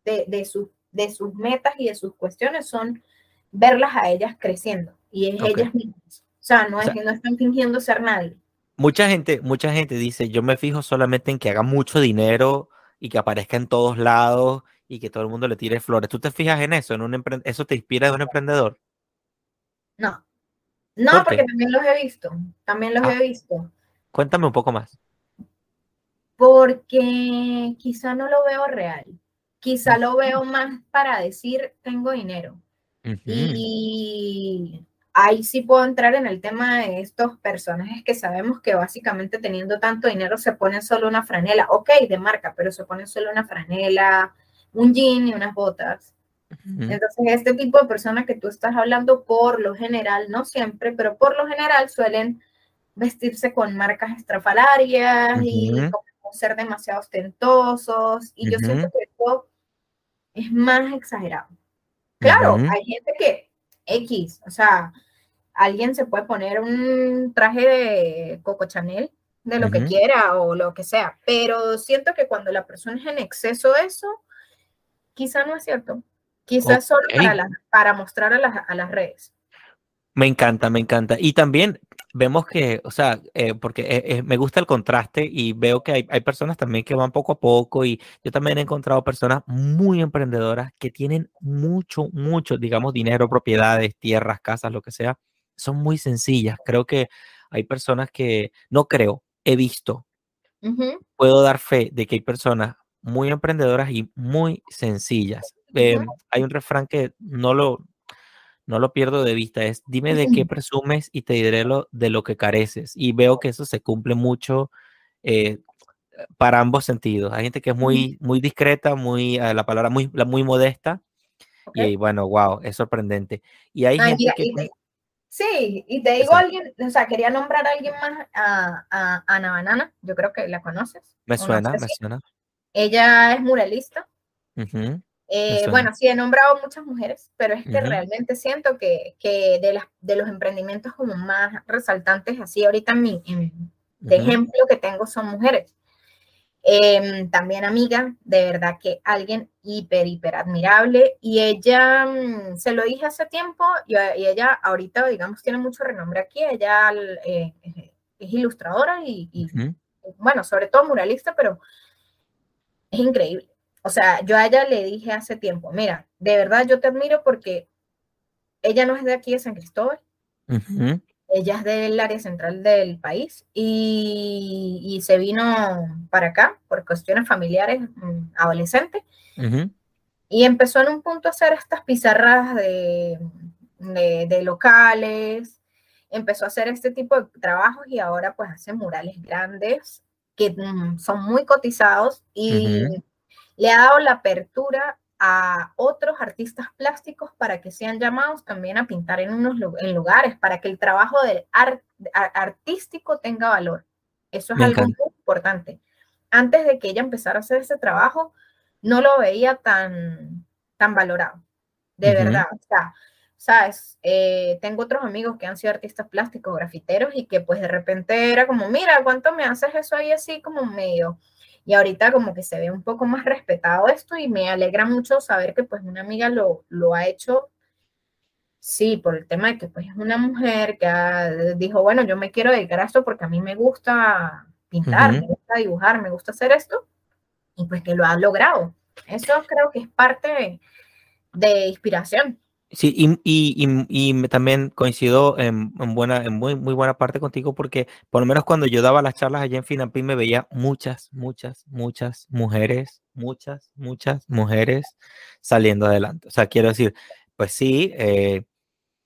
de, de, de, sus metas y de sus cuestiones son verlas a ellas creciendo, y es ellas mismas. O sea, no es que no están fingiendo ser nadie. Mucha gente, mucha gente dice, yo me fijo solamente en que haga mucho dinero y que aparezca en todos lados y que todo el mundo le tire flores. ¿Tú te fijas en eso? ¿En un ¿Eso te inspira de un emprendedor? No. No, porque también los he visto. También los ah. he visto. Cuéntame un poco más. Porque quizá no lo veo real. Quizá lo veo más para decir, tengo dinero. Y ahí sí puedo entrar en el tema de estos personajes que sabemos que básicamente teniendo tanto dinero se ponen solo una franela, ok, de marca, pero se ponen solo una franela, un jean y unas botas. Entonces, este tipo de personas que tú estás hablando, por lo general, no siempre, pero por lo general suelen vestirse con marcas estrafalarias y ser demasiado ostentosos. Y yo siento que esto es más exagerado. Claro, hay gente que X, o sea, alguien se puede poner un traje de Coco Chanel, de lo que quiera o lo que sea, pero siento que cuando la persona es en exceso de eso, quizá no es cierto. Quizás solo para, para mostrar a las, a las redes. Me encanta, me encanta. Y también vemos que, o sea, eh, porque eh, eh, me gusta el contraste y veo que hay, hay, personas también que van poco a poco y yo también he encontrado personas muy emprendedoras que tienen mucho, mucho, digamos, dinero, propiedades, tierras, casas, lo que sea. Son muy sencillas. Creo que hay personas que, no creo, he visto, puedo dar fe de que hay personas muy emprendedoras y muy sencillas. Em, hay un refrán que no lo, no lo pierdo de vista, es dime de qué presumes y te diré lo, de lo que careces. Y veo que eso se cumple mucho eh, para ambos sentidos. Hay gente que es muy, muy discreta, muy, la palabra muy, muy modesta. Y bueno, wow, es sorprendente. Y hay gente que... sí, y te digo alguien, o sea, quería nombrar a alguien más, a, Ana Banana, yo creo que la conoces. Me suena, me suena. Ella es muralista. Eh, bueno, sí, he nombrado muchas mujeres, pero es que realmente siento que, que de, las, de los emprendimientos como más resaltantes, así ahorita mi, de ejemplo que tengo son mujeres. Em, también amiga, de verdad que alguien hiper, hiper admirable. Y ella, mm, se lo dije hace tiempo, y, ella ahorita, digamos, tiene mucho renombre aquí. Ella eh, es ilustradora y, y bueno, sobre todo muralista, pero es increíble o sea, yo a ella le dije hace tiempo, mira, de verdad yo te admiro porque ella no es de aquí de San Cristóbal, ella es del área central del país y, se vino para acá por cuestiones familiares mm, adolescente. Y empezó en un punto a hacer estas pizarras de, de, locales, empezó a hacer este tipo de trabajos y ahora pues hace murales grandes que mm, son muy cotizados y le ha dado la apertura a otros artistas plásticos para que sean llamados también a pintar en unos en lugares, para que el trabajo del artístico tenga valor. Eso es algo muy importante. Antes de que ella empezara a hacer ese trabajo, no lo veía tan, tan valorado, de verdad. O sea, sabes, eh, tengo otros amigos que han sido artistas plásticos, grafiteros, y que pues de repente era como, mira, ¿cuánto me haces eso ahí así como medio? Y ahorita como que se ve un poco más respetado esto y me alegra mucho saber que pues una amiga lo, lo ha hecho, sí, por el tema de que pues es una mujer que dijo, bueno, yo me quiero dedicar a esto porque a mí me gusta pintar, me gusta dibujar, me gusta hacer esto, y pues que lo ha logrado. Eso creo que es parte de inspiración. Sí, y, y, y, también coincido en, buena, en muy, muy buena parte contigo porque por lo menos cuando yo daba las charlas allá en Finapín me veía muchas, muchas, muchas mujeres, muchas, muchas mujeres saliendo adelante. O sea, quiero decir, pues sí, eh,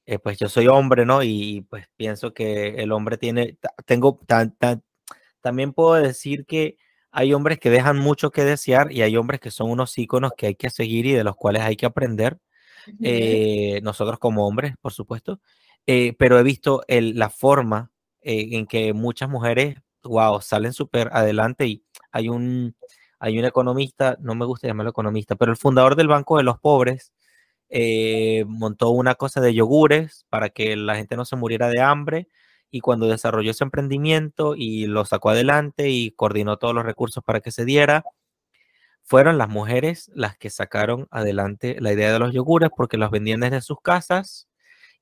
eh, pues yo soy hombre, ¿no? Y pues pienso que el hombre tiene, tengo, también puedo decir que hay hombres que dejan mucho que desear y hay hombres que son unos íconos que hay que seguir y de los cuales hay que aprender eh, nosotros como hombres, por supuesto, eh, pero he visto el, la forma eh, en que muchas mujeres, wow, salen súper adelante y hay un, hay un economista, no me gusta llamarlo economista, pero el fundador del Banco de los Pobres montó una cosa de yogures para que la gente no se muriera de hambre y cuando desarrolló ese emprendimiento y lo sacó adelante y coordinó todos los recursos para que se diera, fueron las mujeres las que sacaron adelante la idea de los yogures porque los vendían desde sus casas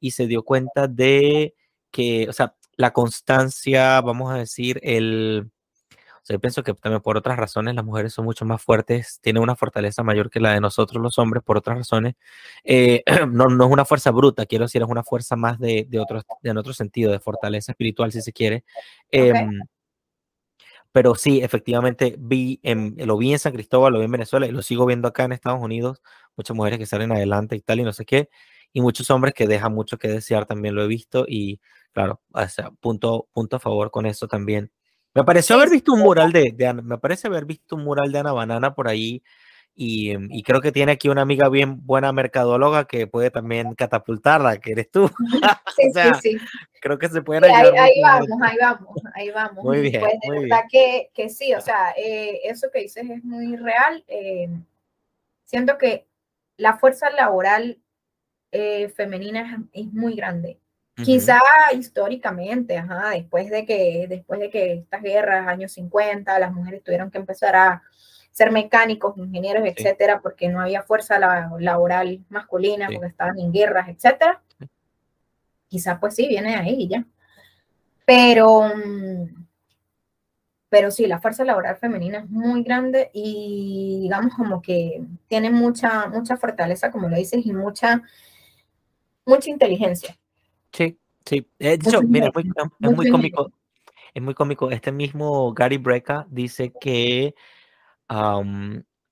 y se dio cuenta de que, o sea, la constancia, vamos a decir, el... O sea, yo pienso que también por otras razones las mujeres son mucho más fuertes, tienen una fortaleza mayor que la de nosotros los hombres, por otras razones. Eh, no, no, es una fuerza bruta, quiero decir, es una fuerza más de, de, otro, de en otro sentido, de fortaleza espiritual, si se quiere. Em, pero sí, efectivamente, vi en, lo vi en San Cristóbal, lo vi en Venezuela y lo sigo viendo acá en Estados Unidos. Muchas mujeres que salen adelante y tal, y no sé qué. Y muchos hombres que dejan mucho que desear, también lo he visto. Y claro, o sea, punto, punto a favor con eso también. Me pareció haber visto un mural de, de, me parece haber visto un mural de Ana Banana por ahí Em, y, creo que tiene aquí una amiga bien buena mercadóloga que puede también catapultarla, que eres tú. Sí, sí, sí. Creo que se puede ayudar. Ahí, vamos, ahí vamos, ahí vamos. Muy bien. Pues de verdad Que, que, sí, o sea, eh, eso que dices es muy real. Eh, siento que la fuerza laboral eh, femenina es, es, muy grande. Quizá históricamente, ajá, después de que después de que estas guerras, años 50, las mujeres tuvieron que empezar a ser mecánicos, ingenieros, etcétera, porque no había fuerza laboral masculina, porque estaban en guerras, etcétera. Quizás pues sí, viene de ahí ya. Pero, pero sí, la fuerza laboral femenina es muy grande y digamos como que tiene mucha, mucha fortaleza, como lo dices, y mucha, mucha inteligencia. Sí, sí. De hecho, mira, es muy, cómico. Es muy cómico. Este mismo Gary Breca dice que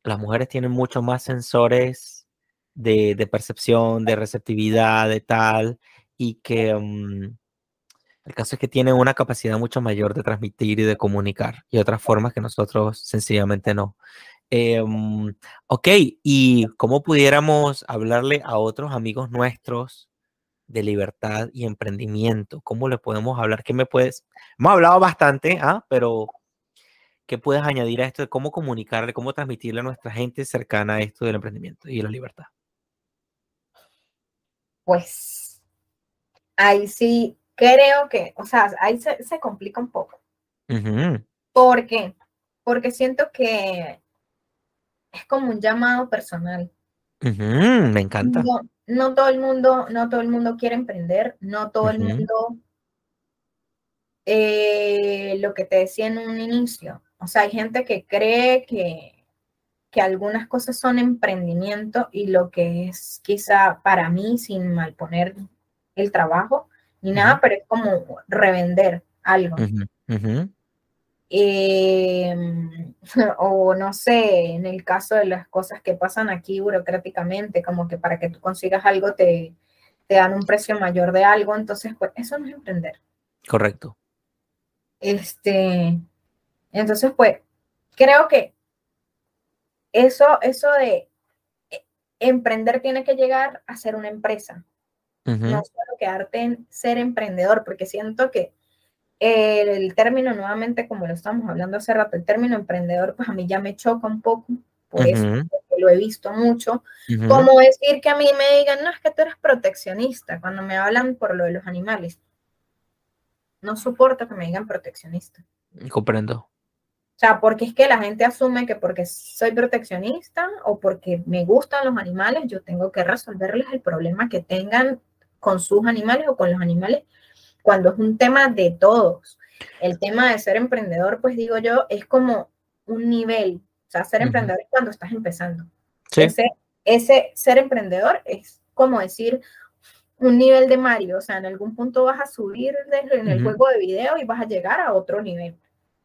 las mujeres tienen mucho más sensores de, percepción, de receptividad, de tal, y que el caso es que tienen una capacidad mucho mayor de transmitir y de comunicar y otras formas que nosotros sencillamente no. Em, ok, ¿y cómo pudiéramos hablarle a otros amigos nuestros de libertad y emprendimiento? ¿Cómo le podemos hablar? ¿Qué me puedes? Hemos hablado bastante, ¿ah? Pero ¿qué puedes añadir a esto de cómo comunicarle, cómo transmitirle a nuestra gente cercana a esto del emprendimiento y la libertad? Pues ahí sí creo que, o sea, ahí se, complica un poco. ¿Por qué? Porque siento que es como un llamado personal. me encanta. No, todo el mundo, no todo el mundo quiere emprender, no todo el mundo eh, lo que te decía en un inicio. O sea, hay gente que cree que, que algunas cosas son emprendimiento y lo que es quizá para mí, sin malponer el trabajo, ni nada, pero es como revender algo. Em, o no sé, en el caso de las cosas que pasan aquí burocráticamente, como que para que tú consigas algo te, te dan un precio mayor de algo, entonces pues eso no es emprender. Correcto. Este, entonces pues creo que eso, eso de eh, emprender tiene que llegar a ser una empresa. No solo quedarte en ser emprendedor, porque siento que el, término, nuevamente, como lo estamos hablando hace rato, el término emprendedor, pues a mí ya me choca un poco, por eso, lo he visto mucho. Como decir que a mí me digan, no, es que tú eres proteccionista, cuando me hablan por lo de los animales. No soporto que me digan proteccionista. Comprendo. O sea, porque es que la gente asume que porque soy proteccionista o porque me gustan los animales, yo tengo que resolverles el problema que tengan con sus animales o con los animales, cuando es un tema de todos. El tema de ser emprendedor, pues digo yo, es como un nivel. O sea, ser emprendedor es cuando estás empezando. Ese, ese ser emprendedor es como decir un nivel de Mario. O sea, en algún punto vas a subir en el juego de video y vas a llegar a otro nivel.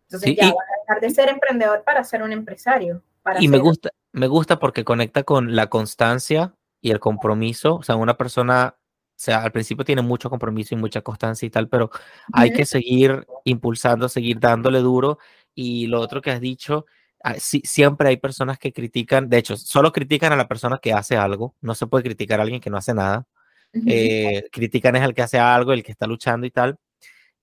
Entonces ya vas a dejar de ser emprendedor para ser un empresario. y me gusta, me gusta porque conecta con la constancia y el compromiso. O sea, una persona o sea, al principio tiene mucho compromiso y mucha constancia y tal, pero hay que seguir impulsando, seguir dándole duro. Y lo otro que has dicho, ah, siempre hay personas que critican, de hecho, solo critican a la persona que hace algo, no se puede criticar a alguien que no hace nada. Eh, critican es al que hace algo, el que está luchando y tal.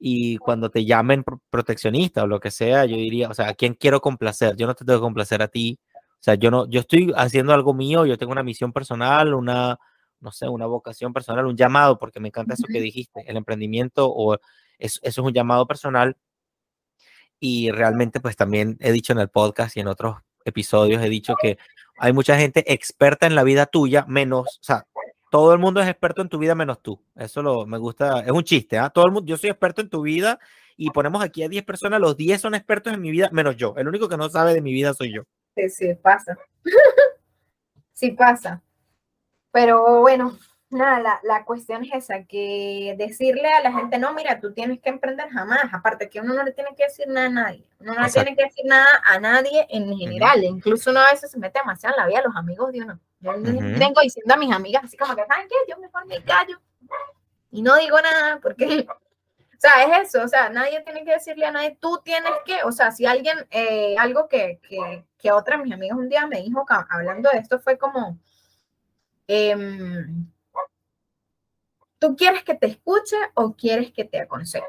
Y cuando te llamen proteccionista o lo que sea, yo diría, o sea, ¿a quién quiero complacer? Yo no te tengo que complacer a ti. O sea, yo no, yo estoy haciendo algo mío, yo tengo una misión personal, una, no sé, una vocación personal, un llamado, porque me encanta eso que dijiste, el emprendimiento o eso es un llamado personal. Y realmente, pues también he dicho en el podcast y en otros episodios, he dicho que hay mucha gente experta en la vida tuya, menos, o sea, todo el mundo es experto en tu vida menos tú. Eso lo, me gusta, es un chiste, ¿ah? Todo el mundo, yo soy experto en tu vida y ponemos aquí a 10 personas, los 10 son expertos en mi vida menos yo. El único que no sabe de mi vida soy yo. Sí, sí, pasa. sí pasa. Pero bueno, nada, la, cuestión es esa, que decirle a la gente, no, mira, tú tienes que emprender jamás, aparte que uno no le tiene que decir nada a nadie, uno no le tiene que decir nada a nadie en general, incluso uno a veces se mete demasiado en la vida de los amigos de uno. Yo vengo diciendo a mis amigas así como que, ¿saben qué? Yo mejor me callo y no digo nada porque, o sea, es eso, o sea, nadie tiene que decirle a nadie, tú tienes que, o sea, si alguien, eh, algo que, que, que otra de mis amigas un día me dijo, hablando de esto, fue como, Em, ¿tú quieres que te escuche o quieres que te aconseje?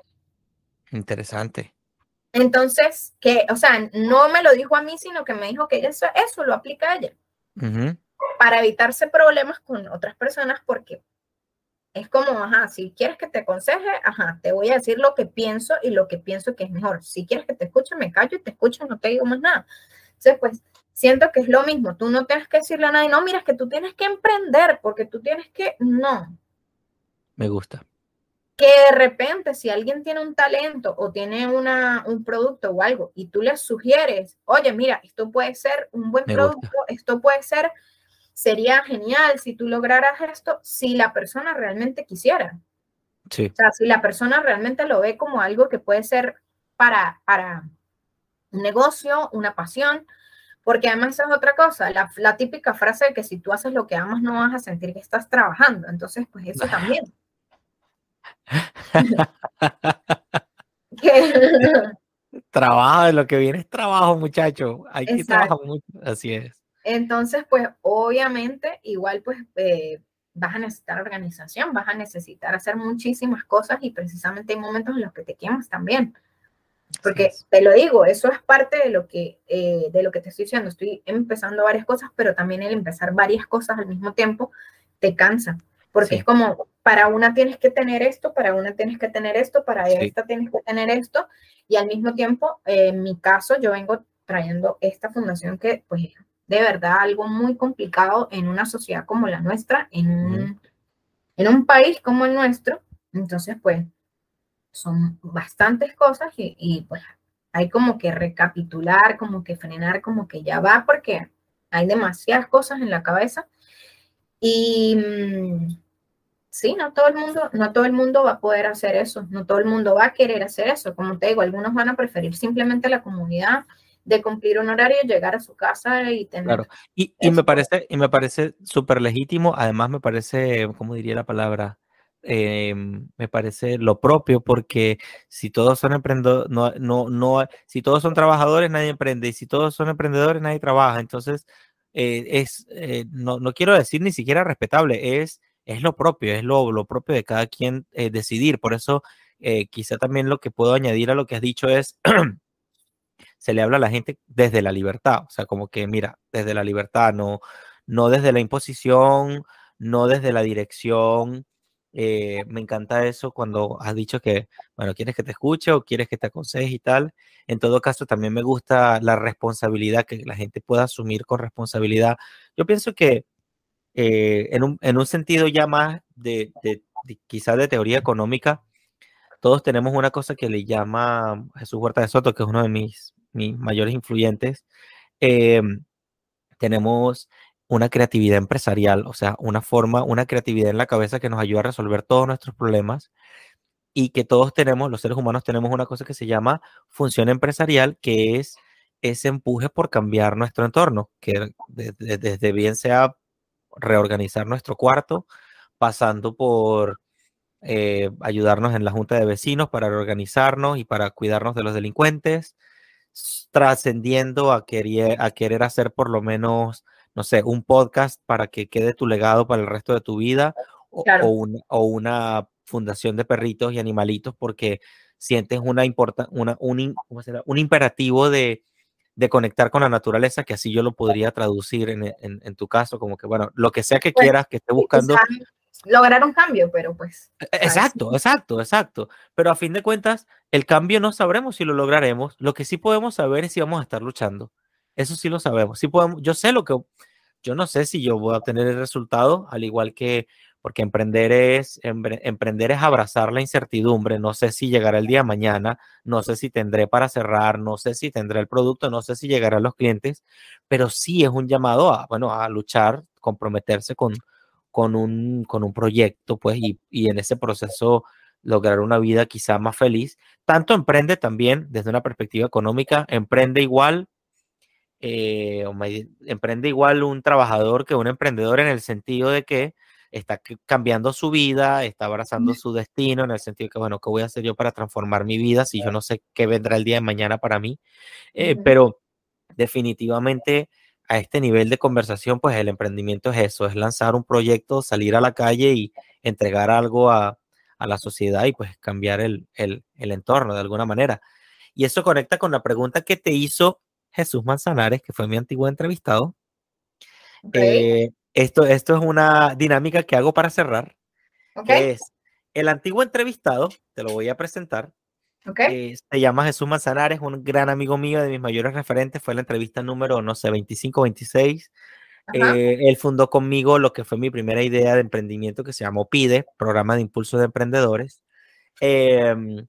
Interesante. Entonces, que, o sea, no me lo dijo a mí, sino que me dijo que eso, eso lo aplica a ella. Para evitarse problemas con otras personas, porque es como, ajá, si quieres que te aconseje, ajá, te voy a decir lo que pienso y lo que pienso que es mejor. Si quieres que te escuche, me callo y te escucho, no te digo más nada. Entonces, pues, siento que es lo mismo. Tú no tienes que decirle a nadie, no, mira, es que tú tienes que emprender porque tú tienes que, no. Me gusta. Que de repente, si alguien tiene un talento o tiene una, un producto o algo y tú le sugieres, oye, mira, esto puede ser un buen producto, esto puede ser, sería genial si tú lograras esto, si la persona realmente quisiera. Sí. O sea, si la persona realmente lo ve como algo que puede ser para, para un negocio, una pasión, porque además es otra cosa, la, típica frase de que si tú haces lo que amas no vas a sentir que estás trabajando. Entonces, pues eso también. Trabajo, de lo que viene es trabajo, muchacho. Hay que trabajar mucho, así es. Entonces, pues obviamente, igual pues eh, vas a necesitar organización, vas a necesitar hacer muchísimas cosas y precisamente hay momentos en los que te quemas también. Porque te lo digo, eso es parte de lo, que, eh, de lo que te estoy diciendo. Estoy empezando varias cosas, pero también el empezar varias cosas al mismo tiempo te cansa. Porque es como, para una tienes que tener esto, para una tienes que tener esto, para esta tienes que tener esto. Y al mismo tiempo, eh, en mi caso, yo vengo trayendo esta fundación que, pues, de verdad algo muy complicado en una sociedad como la nuestra, en un, en un país como el nuestro. Entonces, pues, son bastantes cosas y, pues hay como que recapitular, como que frenar, como que ya va, porque hay demasiadas cosas en la cabeza. Y mm, sí, no todo el mundo, no todo el mundo va a poder hacer eso, no todo el mundo va a querer hacer eso. Como te digo, algunos van a preferir simplemente la comunidad de cumplir un horario, llegar a su casa y tener. Claro, y, y me parece, y me parece súper legítimo, además me parece, ¿cómo diría la palabra? Em, me parece lo propio porque si todos son emprendedores, no, no, no, si todos son trabajadores, nadie emprende, y si todos son emprendedores, nadie trabaja. Entonces, eh, es, eh, no, no, quiero decir ni siquiera respetable, es, es lo propio, es lo, lo propio de cada quien eh, decidir. Por eso, quizá también lo que puedo añadir a lo que has dicho es, se le habla a la gente desde la libertad, o sea, como que, mira, desde la libertad, no, no desde la imposición, no desde la dirección eh, me encanta eso cuando has dicho que, bueno, quieres que te escuche o quieres que te aconseje y tal. En todo caso, también me gusta la responsabilidad, que la gente pueda asumir con responsabilidad. Yo pienso que eh, en, un, en, un, sentido ya más de, de, quizás de teoría económica, todos tenemos una cosa que le llama Jesús Huerta de Soto, que es uno de mis, mis mayores influyentes. Em, tenemos una creatividad empresarial, o sea, una forma, una creatividad en la cabeza que nos ayuda a resolver todos nuestros problemas y que todos tenemos, los seres humanos tenemos una cosa que se llama función empresarial, que es ese empuje por cambiar nuestro entorno, que desde, bien sea reorganizar nuestro cuarto, pasando por eh, ayudarnos en la junta de vecinos para reorganizarnos y para cuidarnos de los delincuentes, trascendiendo a querer, a querer hacer por lo menos no sé, un podcast para que quede tu legado para el resto de tu vida o, una, fundación de perritos y animalitos porque sientes una una, un, un imperativo de, conectar con la naturaleza, que así yo lo podría traducir en, tu caso, como que, bueno, lo que sea que pues, quieras, que esté buscando. Lograr un cambio, pero pues. E, exacto, exacto, exacto. Pero a fin de cuentas, el cambio no sabremos si lo lograremos. Lo que sí podemos saber es si vamos a estar luchando. Eso sí lo sabemos. Sí podemos, yo sé lo que, yo no sé si yo voy a obtener el resultado, al igual que, porque emprender es, emprender es abrazar la incertidumbre. No sé si llegará el día de mañana, no sé si tendré para cerrar, no sé si tendré el producto, no sé si llegará a los clientes, pero sí es un llamado a, bueno, a luchar, comprometerse con, con, un, con un proyecto, pues, y, y en ese proceso lograr una vida quizá más feliz. Tanto emprende también desde una perspectiva económica, emprende igual eh, emprende igual un trabajador que un emprendedor en el sentido de que está cambiando su vida, está abrazando su destino, en el sentido de que, bueno, ¿qué voy a hacer yo para transformar mi vida si yo no sé qué vendrá el día de mañana para mí? Eh, pero definitivamente a este nivel de conversación, pues el emprendimiento es eso, es lanzar un proyecto, salir a la calle y entregar algo a, a la sociedad y pues cambiar el, el, el entorno de alguna manera. Y eso conecta con la pregunta que te hizo Jesús Manzanares, que fue mi antiguo entrevistado. Eh, esto, esto es una dinámica que hago para cerrar. es el antiguo entrevistado, te lo voy a presentar, Okay. Eh, se llama Jesús Manzanares, un gran amigo mío, de mis mayores referentes, fue la entrevista número, no sé, 25, 26. Eh, él fundó conmigo lo que fue mi primera idea de emprendimiento que se llamó PIDE, Programa de Impulso de Emprendedores. Em,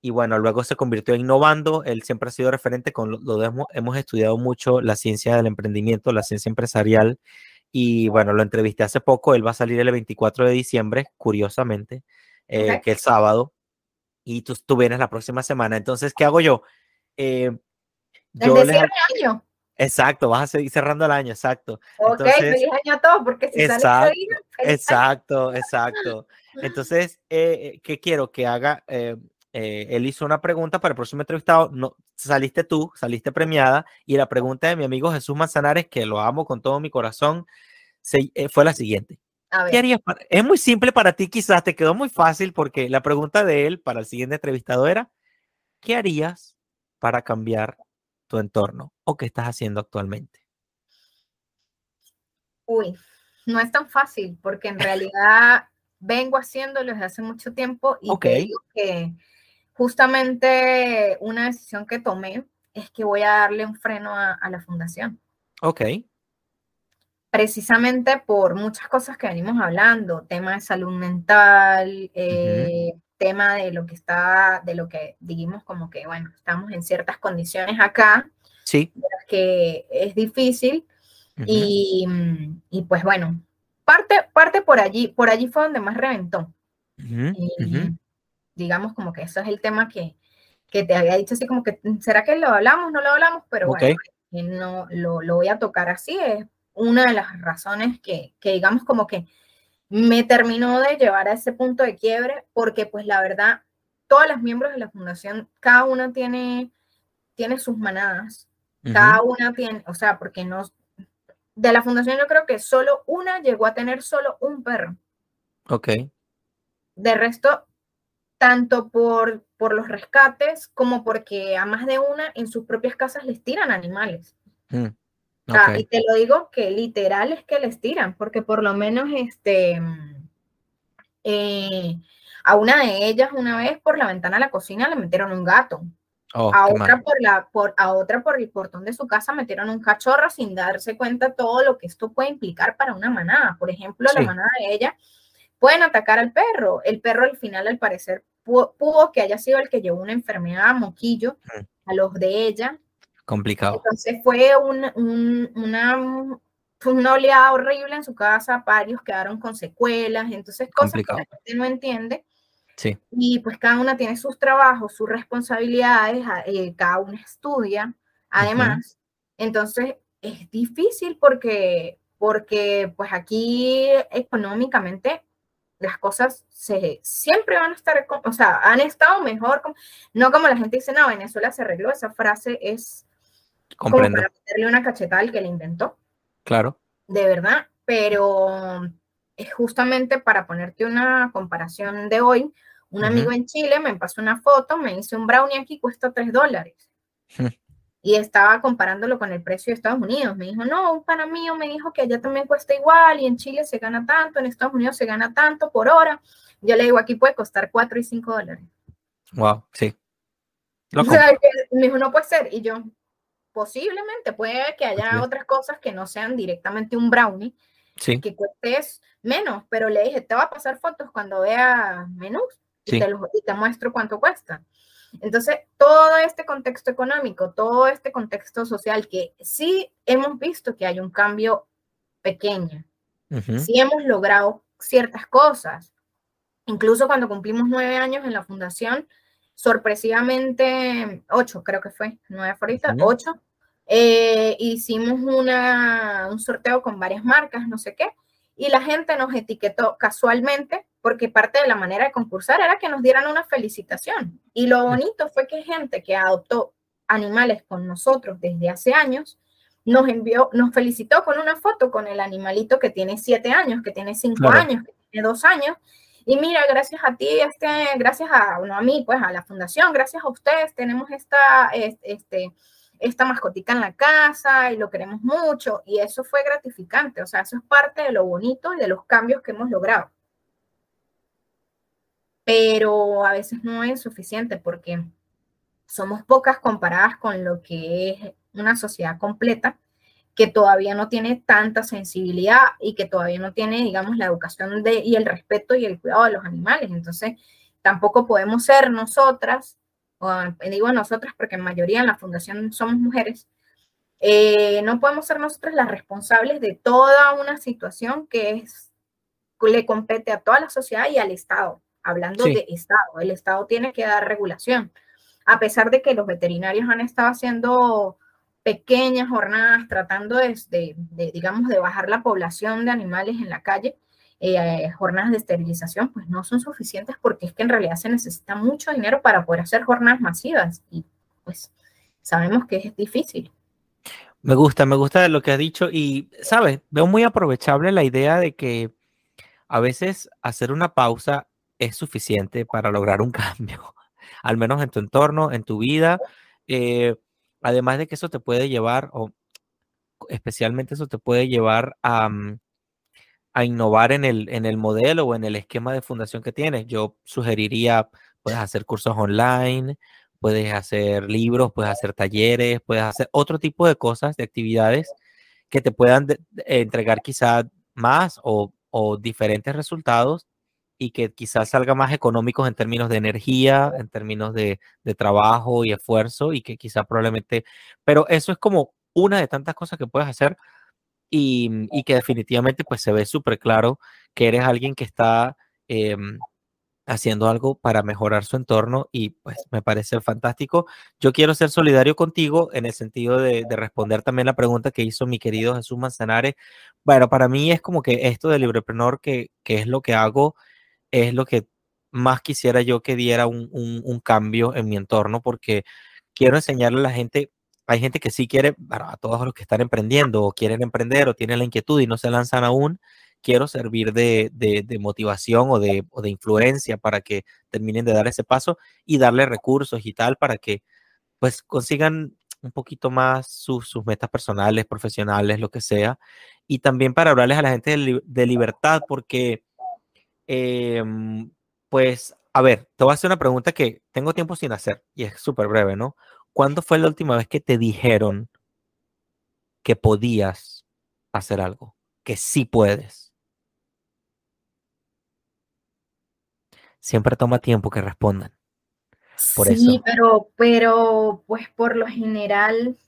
y bueno, luego se convirtió en Innovando. Él siempre ha sido referente con lo, lo hemos, hemos, estudiado mucho la ciencia del emprendimiento, la ciencia empresarial. Y bueno, lo entrevisté hace poco. Él va a salir el 24 de diciembre, curiosamente, eh, que es sábado. Y tú, tú vienes la próxima semana. Entonces, ¿qué hago yo? Eh, yo el año. Exacto, vas a seguir cerrando el año, exacto. Ok, feliz año a todos, porque si exacto, sale Exacto, exacto. Entonces, eh, eh, ¿qué quiero? Que haga, eh, él hizo una pregunta para el próximo entrevistado, no, saliste tú, saliste premiada, y la pregunta de mi amigo Jesús Manzanares, que lo amo con todo mi corazón, fue la siguiente. ¿Qué harías es muy simple para ti, quizás te quedó muy fácil, porque la pregunta de él para el siguiente entrevistado era, ¿qué harías para cambiar tu entorno o qué estás haciendo actualmente? Uy, no es tan fácil porque en realidad vengo haciéndolo desde hace mucho tiempo y creo que justamente una decisión que tomé es que voy a darle un freno a, la fundación. Ok. Precisamente por muchas cosas que venimos hablando, tema de salud mental, eh, tema de lo que está, de lo que dijimos como que, bueno, estamos en ciertas condiciones acá, sí. que es difícil, y, y, pues bueno, parte, parte por allí, por allí fue donde más reventó. Digamos como que eso es el tema que, que, te había dicho así como que, ¿será que lo hablamos? No lo hablamos, pero bueno, no, lo, lo, voy a tocar así, es una de las razones que, que digamos como que me terminó de llevar a ese punto de quiebre porque pues la verdad, todas las miembros de la fundación, cada una tiene, tiene sus manadas, cada una tiene, o sea, porque no, de la fundación yo creo que solo una llegó a tener solo un perro. Ok. De resto, tanto por, por los rescates como porque a más de una en sus propias casas les tiran animales. Ah, y te lo digo que literal es que les tiran, porque por lo menos este, eh, a una de ellas una vez por la ventana de la cocina le metieron un gato. Oh, a, otra por la, por, a otra por el portón de su casa metieron un cachorro sin darse cuenta todo lo que esto puede implicar para una manada. Por ejemplo, la manada de ella pueden atacar al perro. El perro al final, al parecer, pudo, que haya sido el que llevó una enfermedad moquillo mm. a los de ella Complicado. Entonces fue una, una oleada horrible en su casa, varios quedaron con secuelas, entonces cosas que la gente no entiende. Sí. Y pues cada una tiene sus trabajos, sus responsabilidades, eh, cada una estudia, además. Entonces es difícil porque, porque pues aquí económicamente las cosas se, siempre van a estar, o sea, han estado mejor, no como la gente dice, no, Venezuela se arregló, esa frase es Comprendo. Como para meterle una cachetada al que le inventó. Claro. De verdad, pero es justamente para ponerte una comparación de hoy. Un amigo en Chile me pasó una foto, me dice un brownie aquí cuesta 3 dólares. Y estaba comparándolo con el precio de Estados Unidos. Me dijo, no, un pana mío me dijo que allá también cuesta igual y en Chile se gana tanto, en Estados Unidos se gana tanto por hora. Yo le digo, aquí puede costar 4 y 5 dólares. Wow, sí. O sea, me dijo, no puede ser. Y yo, posiblemente puede que haya otras cosas que no sean directamente un brownie, que cuestes menos, pero le dije, te va a pasar fotos cuando vea menús y, te y te muestro cuánto cuesta. Entonces, todo este contexto económico, todo este contexto social, que sí hemos visto que hay un cambio pequeño, sí hemos logrado ciertas cosas. Incluso cuando cumplimos nueve años en la fundación, sorpresivamente, ocho creo que fue, nueve ahorita, ocho, eh, hicimos una, un sorteo con varias marcas, no sé qué, y la gente nos etiquetó casualmente porque parte de la manera de concursar era que nos dieran una felicitación. Y lo bonito fue que gente que adoptó animales con nosotros desde hace años, nos envió, nos felicitó con una foto con el animalito que tiene siete años, que tiene cinco años, que tiene dos años, y mira, gracias a ti, este, gracias a, a mí, pues a la fundación, gracias a ustedes, tenemos esta, este, esta mascotica en la casa y lo queremos mucho. Y eso fue gratificante, o sea, eso es parte de lo bonito y de los cambios que hemos logrado. pero a veces no es suficiente porque somos pocas comparadas con lo que es una sociedad completa que todavía no tiene tanta sensibilidad y que todavía no tiene, digamos, la educación de, y el respeto y el cuidado de los animales. Entonces, tampoco podemos ser nosotras, o digo nosotras porque en mayoría en la fundación somos mujeres, eh, no podemos ser nosotras las responsables de toda una situación que es, le compete a toda la sociedad y al Estado. Hablando de Estado, el Estado tiene que dar regulación. A pesar de que los veterinarios han estado haciendo pequeñas jornadas tratando de, digamos, de bajar la población de animales en la calle, eh, jornadas de esterilización, pues no son suficientes porque es que en realidad se necesita mucho dinero para poder hacer jornadas masivas y pues sabemos que es difícil. Me gusta, me gusta lo que has dicho y, ¿sabes? Veo muy aprovechable la idea de que a veces hacer una pausa es suficiente para lograr un cambio, al menos en tu entorno, en tu vida. Eh, Además de que eso te puede llevar, o especialmente eso te puede llevar a, mm, a innovar en el, en el modelo o en el esquema de fundación que tienes. Yo sugeriría, puedes hacer cursos online, puedes hacer libros, puedes hacer talleres, puedes hacer otro tipo de cosas, de actividades que te puedan entregar quizá más o, o diferentes resultados y que quizás salga más económicos en términos de energía, en términos de, trabajo y esfuerzo y que quizás probablemente, pero eso es como una de tantas cosas que puedes hacer y, que definitivamente pues se ve súper claro que eres alguien que está em, haciendo algo para mejorar su entorno y pues me parece fantástico. Yo quiero ser solidario contigo en el sentido de, responder también la pregunta que hizo mi querido Jesús Manzanares. Bueno, para mí es como que esto de librepreneur que, que es lo que hago es lo que más quisiera yo que diera un, cambio en mi entorno, porque quiero enseñarle a la gente, hay gente que sí quiere, a todos los que están emprendiendo o quieren emprender o tienen la inquietud y no se lanzan aún, quiero servir de, motivación o de, de, influencia para que terminen de dar ese paso y darle recursos y tal para que pues consigan un poquito más sus, metas personales, profesionales, lo que sea. Y también para hablarles a la gente de libertad, porque Em, pues, a ver, te voy a hacer una pregunta que tengo tiempo sin hacer y es súper breve, ¿no? ¿Cuándo fue la última vez que te dijeron que podías hacer algo? Que sí puedes. Siempre toma tiempo que respondan. Por sí, pero, pero, pues por lo general,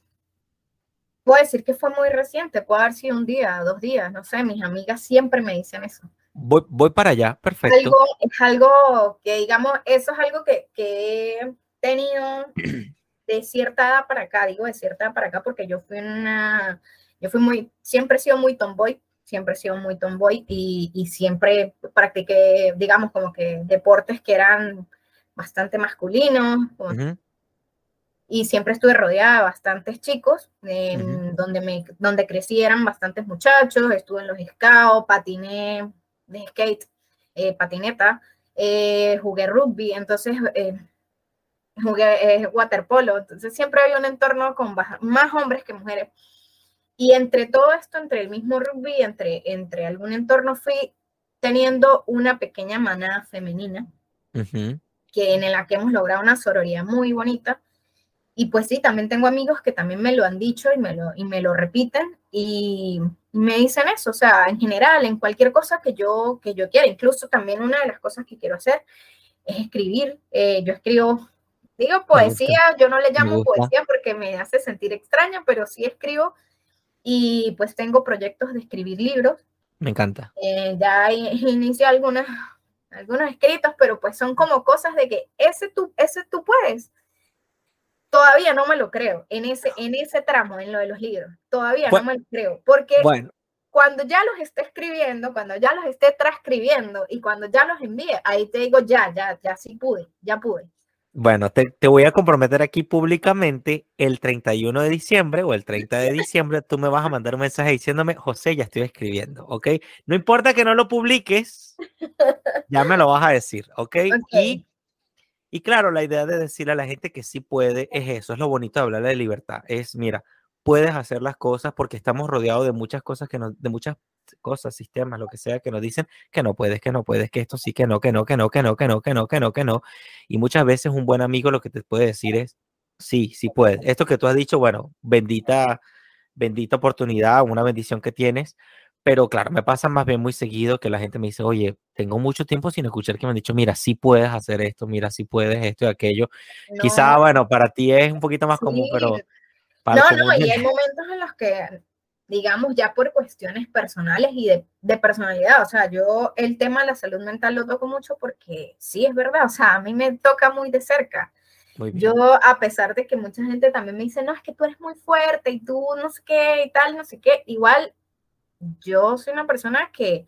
puedo decir que fue muy reciente, puede haber sido un día, dos días, no sé, mis amigas siempre me dicen eso. Voy, para allá, perfecto. es algo que, digamos, eso es algo que, he tenido de cierta edad para acá, digo de cierta edad para acá, porque yo fui una, yo fui muy, siempre he sido muy tomboy, siempre he sido muy tomboy y, y siempre practiqué, digamos, como que deportes que eran bastante masculinos. Y siempre estuve rodeada de bastantes chicos, donde, me, donde crecí eran bastantes muchachos, estuve en los scouts, patiné de skate, eh, patineta, eh, jugué rugby, entonces eh, jugué waterpolo, entonces siempre había un entorno con más hombres que mujeres. Y entre todo esto, entre el mismo rugby, entre, entre algún entorno, fui teniendo una pequeña manada femenina, que en la que hemos logrado una sororidad muy bonita. Y pues sí, también tengo amigos que también me lo han dicho y me lo, y me lo repiten. Y, me dicen eso, o sea, en general, en cualquier cosa que yo, que yo quiera, incluso también una de las cosas que quiero hacer es escribir. Eh, yo escribo, digo poesía, yo no le llamo poesía porque me hace sentir extraño, pero sí escribo y pues tengo proyectos de escribir libros. Me encanta. Eh, ya inicio algunas, algunos escritos, pero pues son como cosas de que ese tú, ese tú puedes. Todavía no me lo creo en ese, en ese tramo, en lo de los libros. Todavía no me lo creo. Porque cuando ya los esté escribiendo, cuando ya los esté transcribiendo y cuando ya los envíe, ahí te digo, ya, ya, ya sí pude, ya pude. Bueno, te, te, voy a comprometer aquí públicamente el 31 de diciembre o el 30 de diciembre, tú me vas a mandar un mensaje diciéndome, José, ya estoy escribiendo, ¿ok? No importa que no lo publiques, ya me lo vas a decir, ¿ok? Y y claro, la idea de decirle a la gente que sí puede es eso, es lo bonito de hablar de libertad. Es, mira, puedes hacer las cosas porque estamos rodeados de muchas cosas que nos, de muchas cosas, sistemas, lo que sea, que nos dicen que no puedes, que no puedes, que esto sí, que no, que no, que no, que no, que no, que no, que no, que no. Y muchas veces un buen amigo lo que te puede decir es, sí, sí puedes. Esto que tú has dicho, bueno, bendita, bendita oportunidad, una bendición que tienes. Pero claro, me pasa más bien muy seguido que la gente me dice, oye, tengo mucho tiempo sin escuchar que me han dicho, mira, sí puedes hacer esto, mira, sí puedes esto y aquello. Quizá, bueno, para ti es un poquito más común, pero... Para no, no, y hay momentos en los que, digamos, ya por cuestiones personales y de, de, personalidad, o sea, yo el tema de la salud mental lo toco mucho porque sí, es verdad, o sea, a mí me toca muy de cerca. Yo, a pesar de que mucha gente también me dice, no, es que tú eres muy fuerte y tú no sé qué y tal, no sé qué, igual yo soy una persona que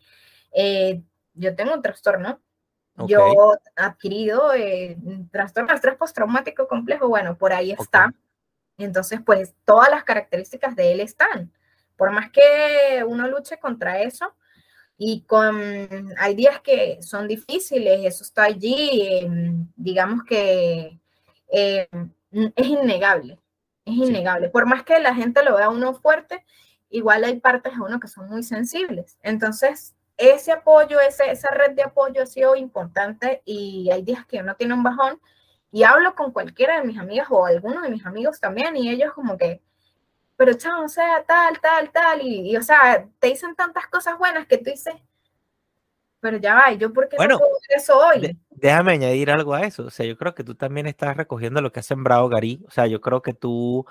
eh, yo tengo un trastorno. Yo he adquirido eh, trastorno de estrés postraumático complejo, bueno, por ahí está. Entonces, pues todas las características de él están. Por más que uno luche contra eso, y con, hay días que son difíciles, eso está allí, em, digamos que em, es innegable, es innegable. Por más que la gente lo vea uno fuerte, igual hay partes de uno que son muy sensibles. Entonces, ese apoyo, ese, esa red de apoyo ha sido importante y hay días que uno tiene un bajón y hablo con cualquiera de mis amigas o algunos de mis amigos también y ellos como que, pero chao, o sea, tal, tal, tal, y, o sea, te dicen tantas cosas buenas que tú dices, pero ya va, ¿yo por qué bueno, no eso hoy? déjame añadir algo a eso, o sea, yo creo que tú también estás recogiendo lo que ha sembrado Gary, o sea, yo creo que tú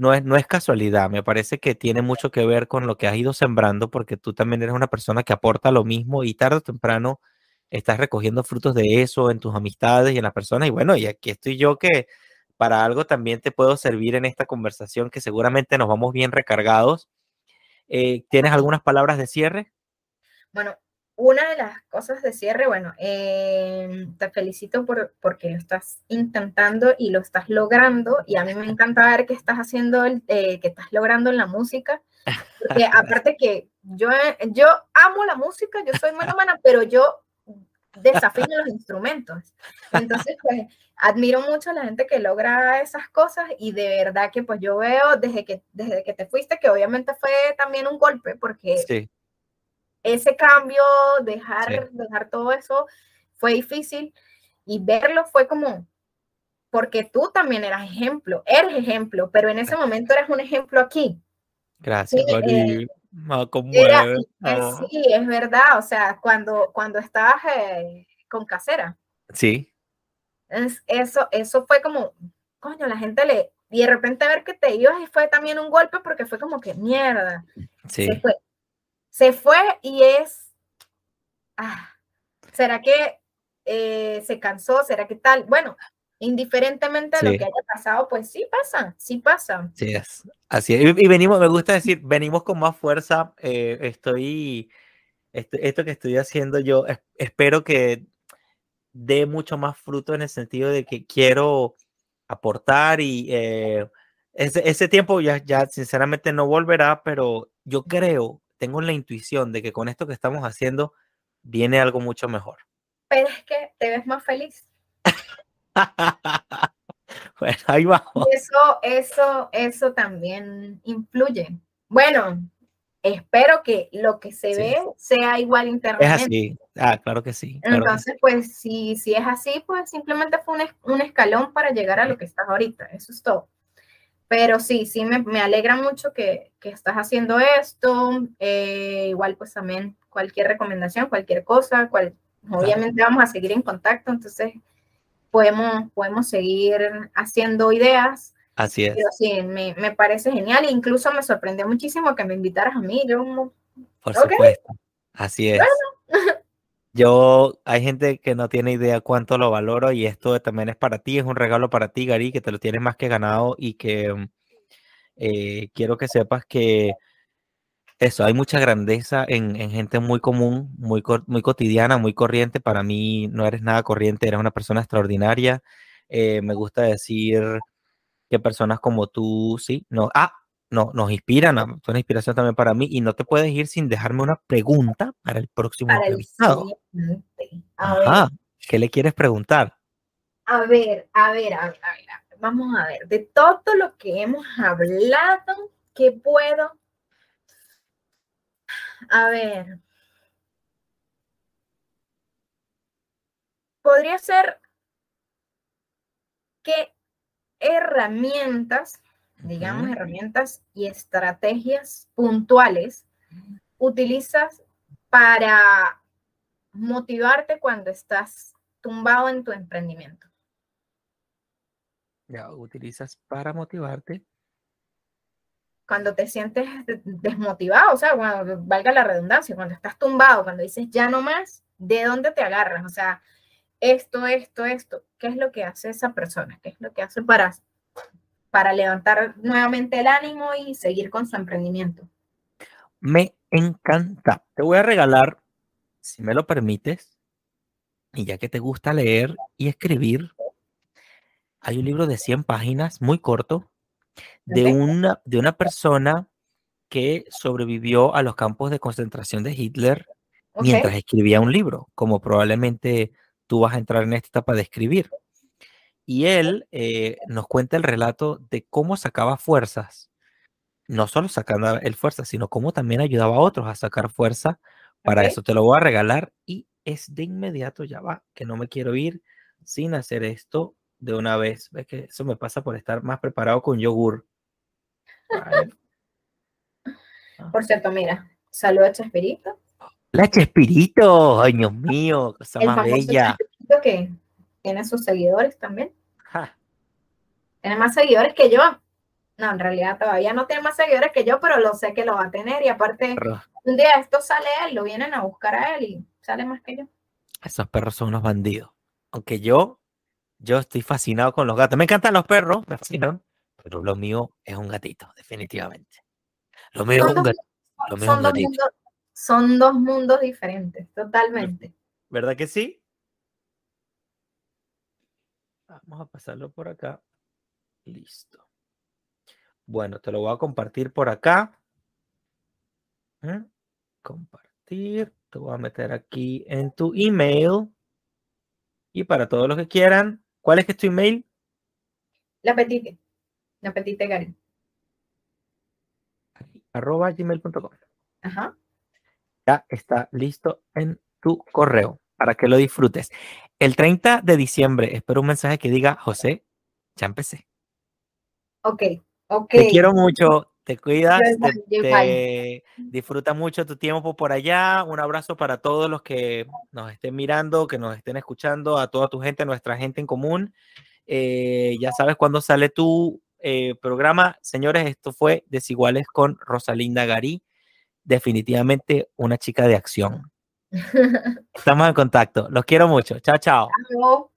no es, no es casualidad, me parece que tiene mucho que ver con lo que has ido sembrando, porque tú también eres una persona que aporta lo mismo y tarde o temprano estás recogiendo frutos de eso en tus amistades y en las personas. Y bueno, y aquí estoy yo que para algo también te puedo servir en esta conversación que seguramente nos vamos bien recargados. Eh, ¿Tienes algunas palabras de cierre? Bueno, una de las cosas de cierre, bueno, em, te felicito por, porque lo estás intentando y lo estás logrando y a mí me encanta ver que estás haciendo, el, eh, que estás logrando en la música, porque aparte que yo, yo amo la música, yo soy melómana, pero yo desafío los instrumentos. Entonces, pues, admiro mucho a la gente que logra esas cosas y de verdad que pues yo veo desde que, desde que te fuiste, que obviamente fue también un golpe, porque... Sí ese cambio, dejar, dejar todo eso, fue difícil y verlo fue como, porque tú también eras ejemplo, eres ejemplo, pero en ese momento eras un ejemplo aquí. Gracias, sí, eh, sí, es verdad, o sea, cuando, cuando estabas eh, con casera. Sí. Es, eso, eso fue como, coño, la gente le, y de repente ver que te ibas y fue también un golpe porque fue como que mierda. Sí. Se fue se fue y es, ah, ¿será que eh, se cansó? ¿Será que tal? Bueno, indiferentemente de lo que haya pasado, pues sí pasa, sí pasa. Sí, es, así es. Y, venimos, me gusta decir, venimos con más fuerza. Eh, estoy, esto, que estoy haciendo yo, espero que dé mucho más fruto en el sentido de que quiero aportar y eh, ese, ese, tiempo ya, ya sinceramente no volverá, pero yo creo tengo la intuición de que con esto que estamos haciendo viene algo mucho mejor. Pero es que te ves más feliz. bueno, ahí vamos. Eso, eso, eso también influye. Bueno, espero que lo que se ve sea igual internamente. Es así, ah, claro que sí. Entonces, pues si, si es así, pues simplemente fue un, un, escalón para llegar a lo que estás ahorita, eso es todo. Pero sí, sí, me, me alegra mucho que, que, estás haciendo esto. Eh, igual, pues también cualquier recomendación, cualquier cosa, cual, obviamente vamos a seguir en contacto, entonces podemos, podemos seguir haciendo ideas. Así es. Pero sí, me, me parece genial. E incluso me sorprendió muchísimo que me invitaras a mí. Yo, Por supuesto. Así es. Yo, hay gente que no tiene idea cuánto lo valoro y esto también es para ti, es un regalo para ti, Gary, que te lo tienes más que ganado y que mm, eh, quiero que sepas que eso, hay mucha grandeza en, gente muy común, muy, muy cotidiana, muy corriente. Para mí no eres nada corriente, eres una persona extraordinaria. Eh, me gusta decir que personas como tú, sí, no, ah, no, nos inspiran, son una inspiración también para mí y no te puedes ir sin dejarme una pregunta para el próximo para Ajá, ¿qué le quieres preguntar? A ver, a ver, a ver, a ver, vamos a ver, de todo lo que hemos hablado, ¿qué puedo? A ver. Podría ser qué herramientas, digamos, herramientas y estrategias puntuales utilizas para motivarte cuando estás tumbado en tu emprendimiento. Ya utilizas para motivarte. Cuando te sientes de- desmotivado, o sea, cuando valga la redundancia, cuando estás tumbado, cuando dices ya no más, ¿de dónde te agarras? O sea, esto, esto, esto, ¿qué es lo que hace esa persona? ¿Qué es lo que hace para, para levantar nuevamente el ánimo y seguir con su emprendimiento? Me encanta. Te voy a regalar, si me lo permites, y ya que te gusta leer y escribir, hay un libro de 100 páginas, muy corto, de una, de una persona que sobrevivió a los campos de concentración de Hitler mientras escribía un libro, como probablemente tú vas a entrar en esta etapa de escribir. Y él eh, nos cuenta el relato de cómo sacaba fuerzas, no solo sacando el fuerza, sino cómo también ayudaba a otros a sacar fuerza. Para eso te lo voy a regalar y es de inmediato, ya va, que no me quiero ir sin hacer esto de una vez. Ves que eso me pasa por estar más preparado con yogur. Vale. por cierto, mira, saludos a Chespirito, La Chespirito, ay Dios mío, cosa el más famoso bella. Chespirito que tiene sus seguidores también. Ja, Tiene más seguidores que yo. No, en realidad todavía no tiene más seguidores que yo, pero lo sé que lo va a tener. Y aparte, perro. un día esto sale él, lo vienen a buscar a él y sale más que yo. Esos perros son unos bandidos. Aunque yo, yo estoy fascinado con los gatos. Me encantan los perros, me fascinan, pero lo mío es un gatito, definitivamente. Lo mío es Son un dos, gatito, lo mío es un dos mundos, son dos mundos diferentes, totalmente. ¿Verdad que sí? Vamos a pasarlo por acá. Listo. Bueno, te lo voy a compartir por acá. ¿Mm? Compartir. Te voy a meter aquí en tu email. Y para todos los que quieran, ¿cuál es que es tu email? La petite, la petite Gary. Arroba gmail.com. Ajá. ya está listo en tu correo para que lo disfrutes. El 30 de diciembre espero un mensaje que diga, José, ya empecé. Ok, ok. Te quiero mucho, te cuidas, te, te- disfruta mucho tu tiempo por allá. Un abrazo para todos los que nos estén mirando, que nos estén escuchando, a toda tu gente, nuestra gente en común. Eh, ya sabes cuándo sale tu eh, programa. Señores, esto fue Desiguales con Rosalinda Garí. Definitivamente una chica de acción. Estamos en contacto. Los quiero mucho. Chao, chao. Chao.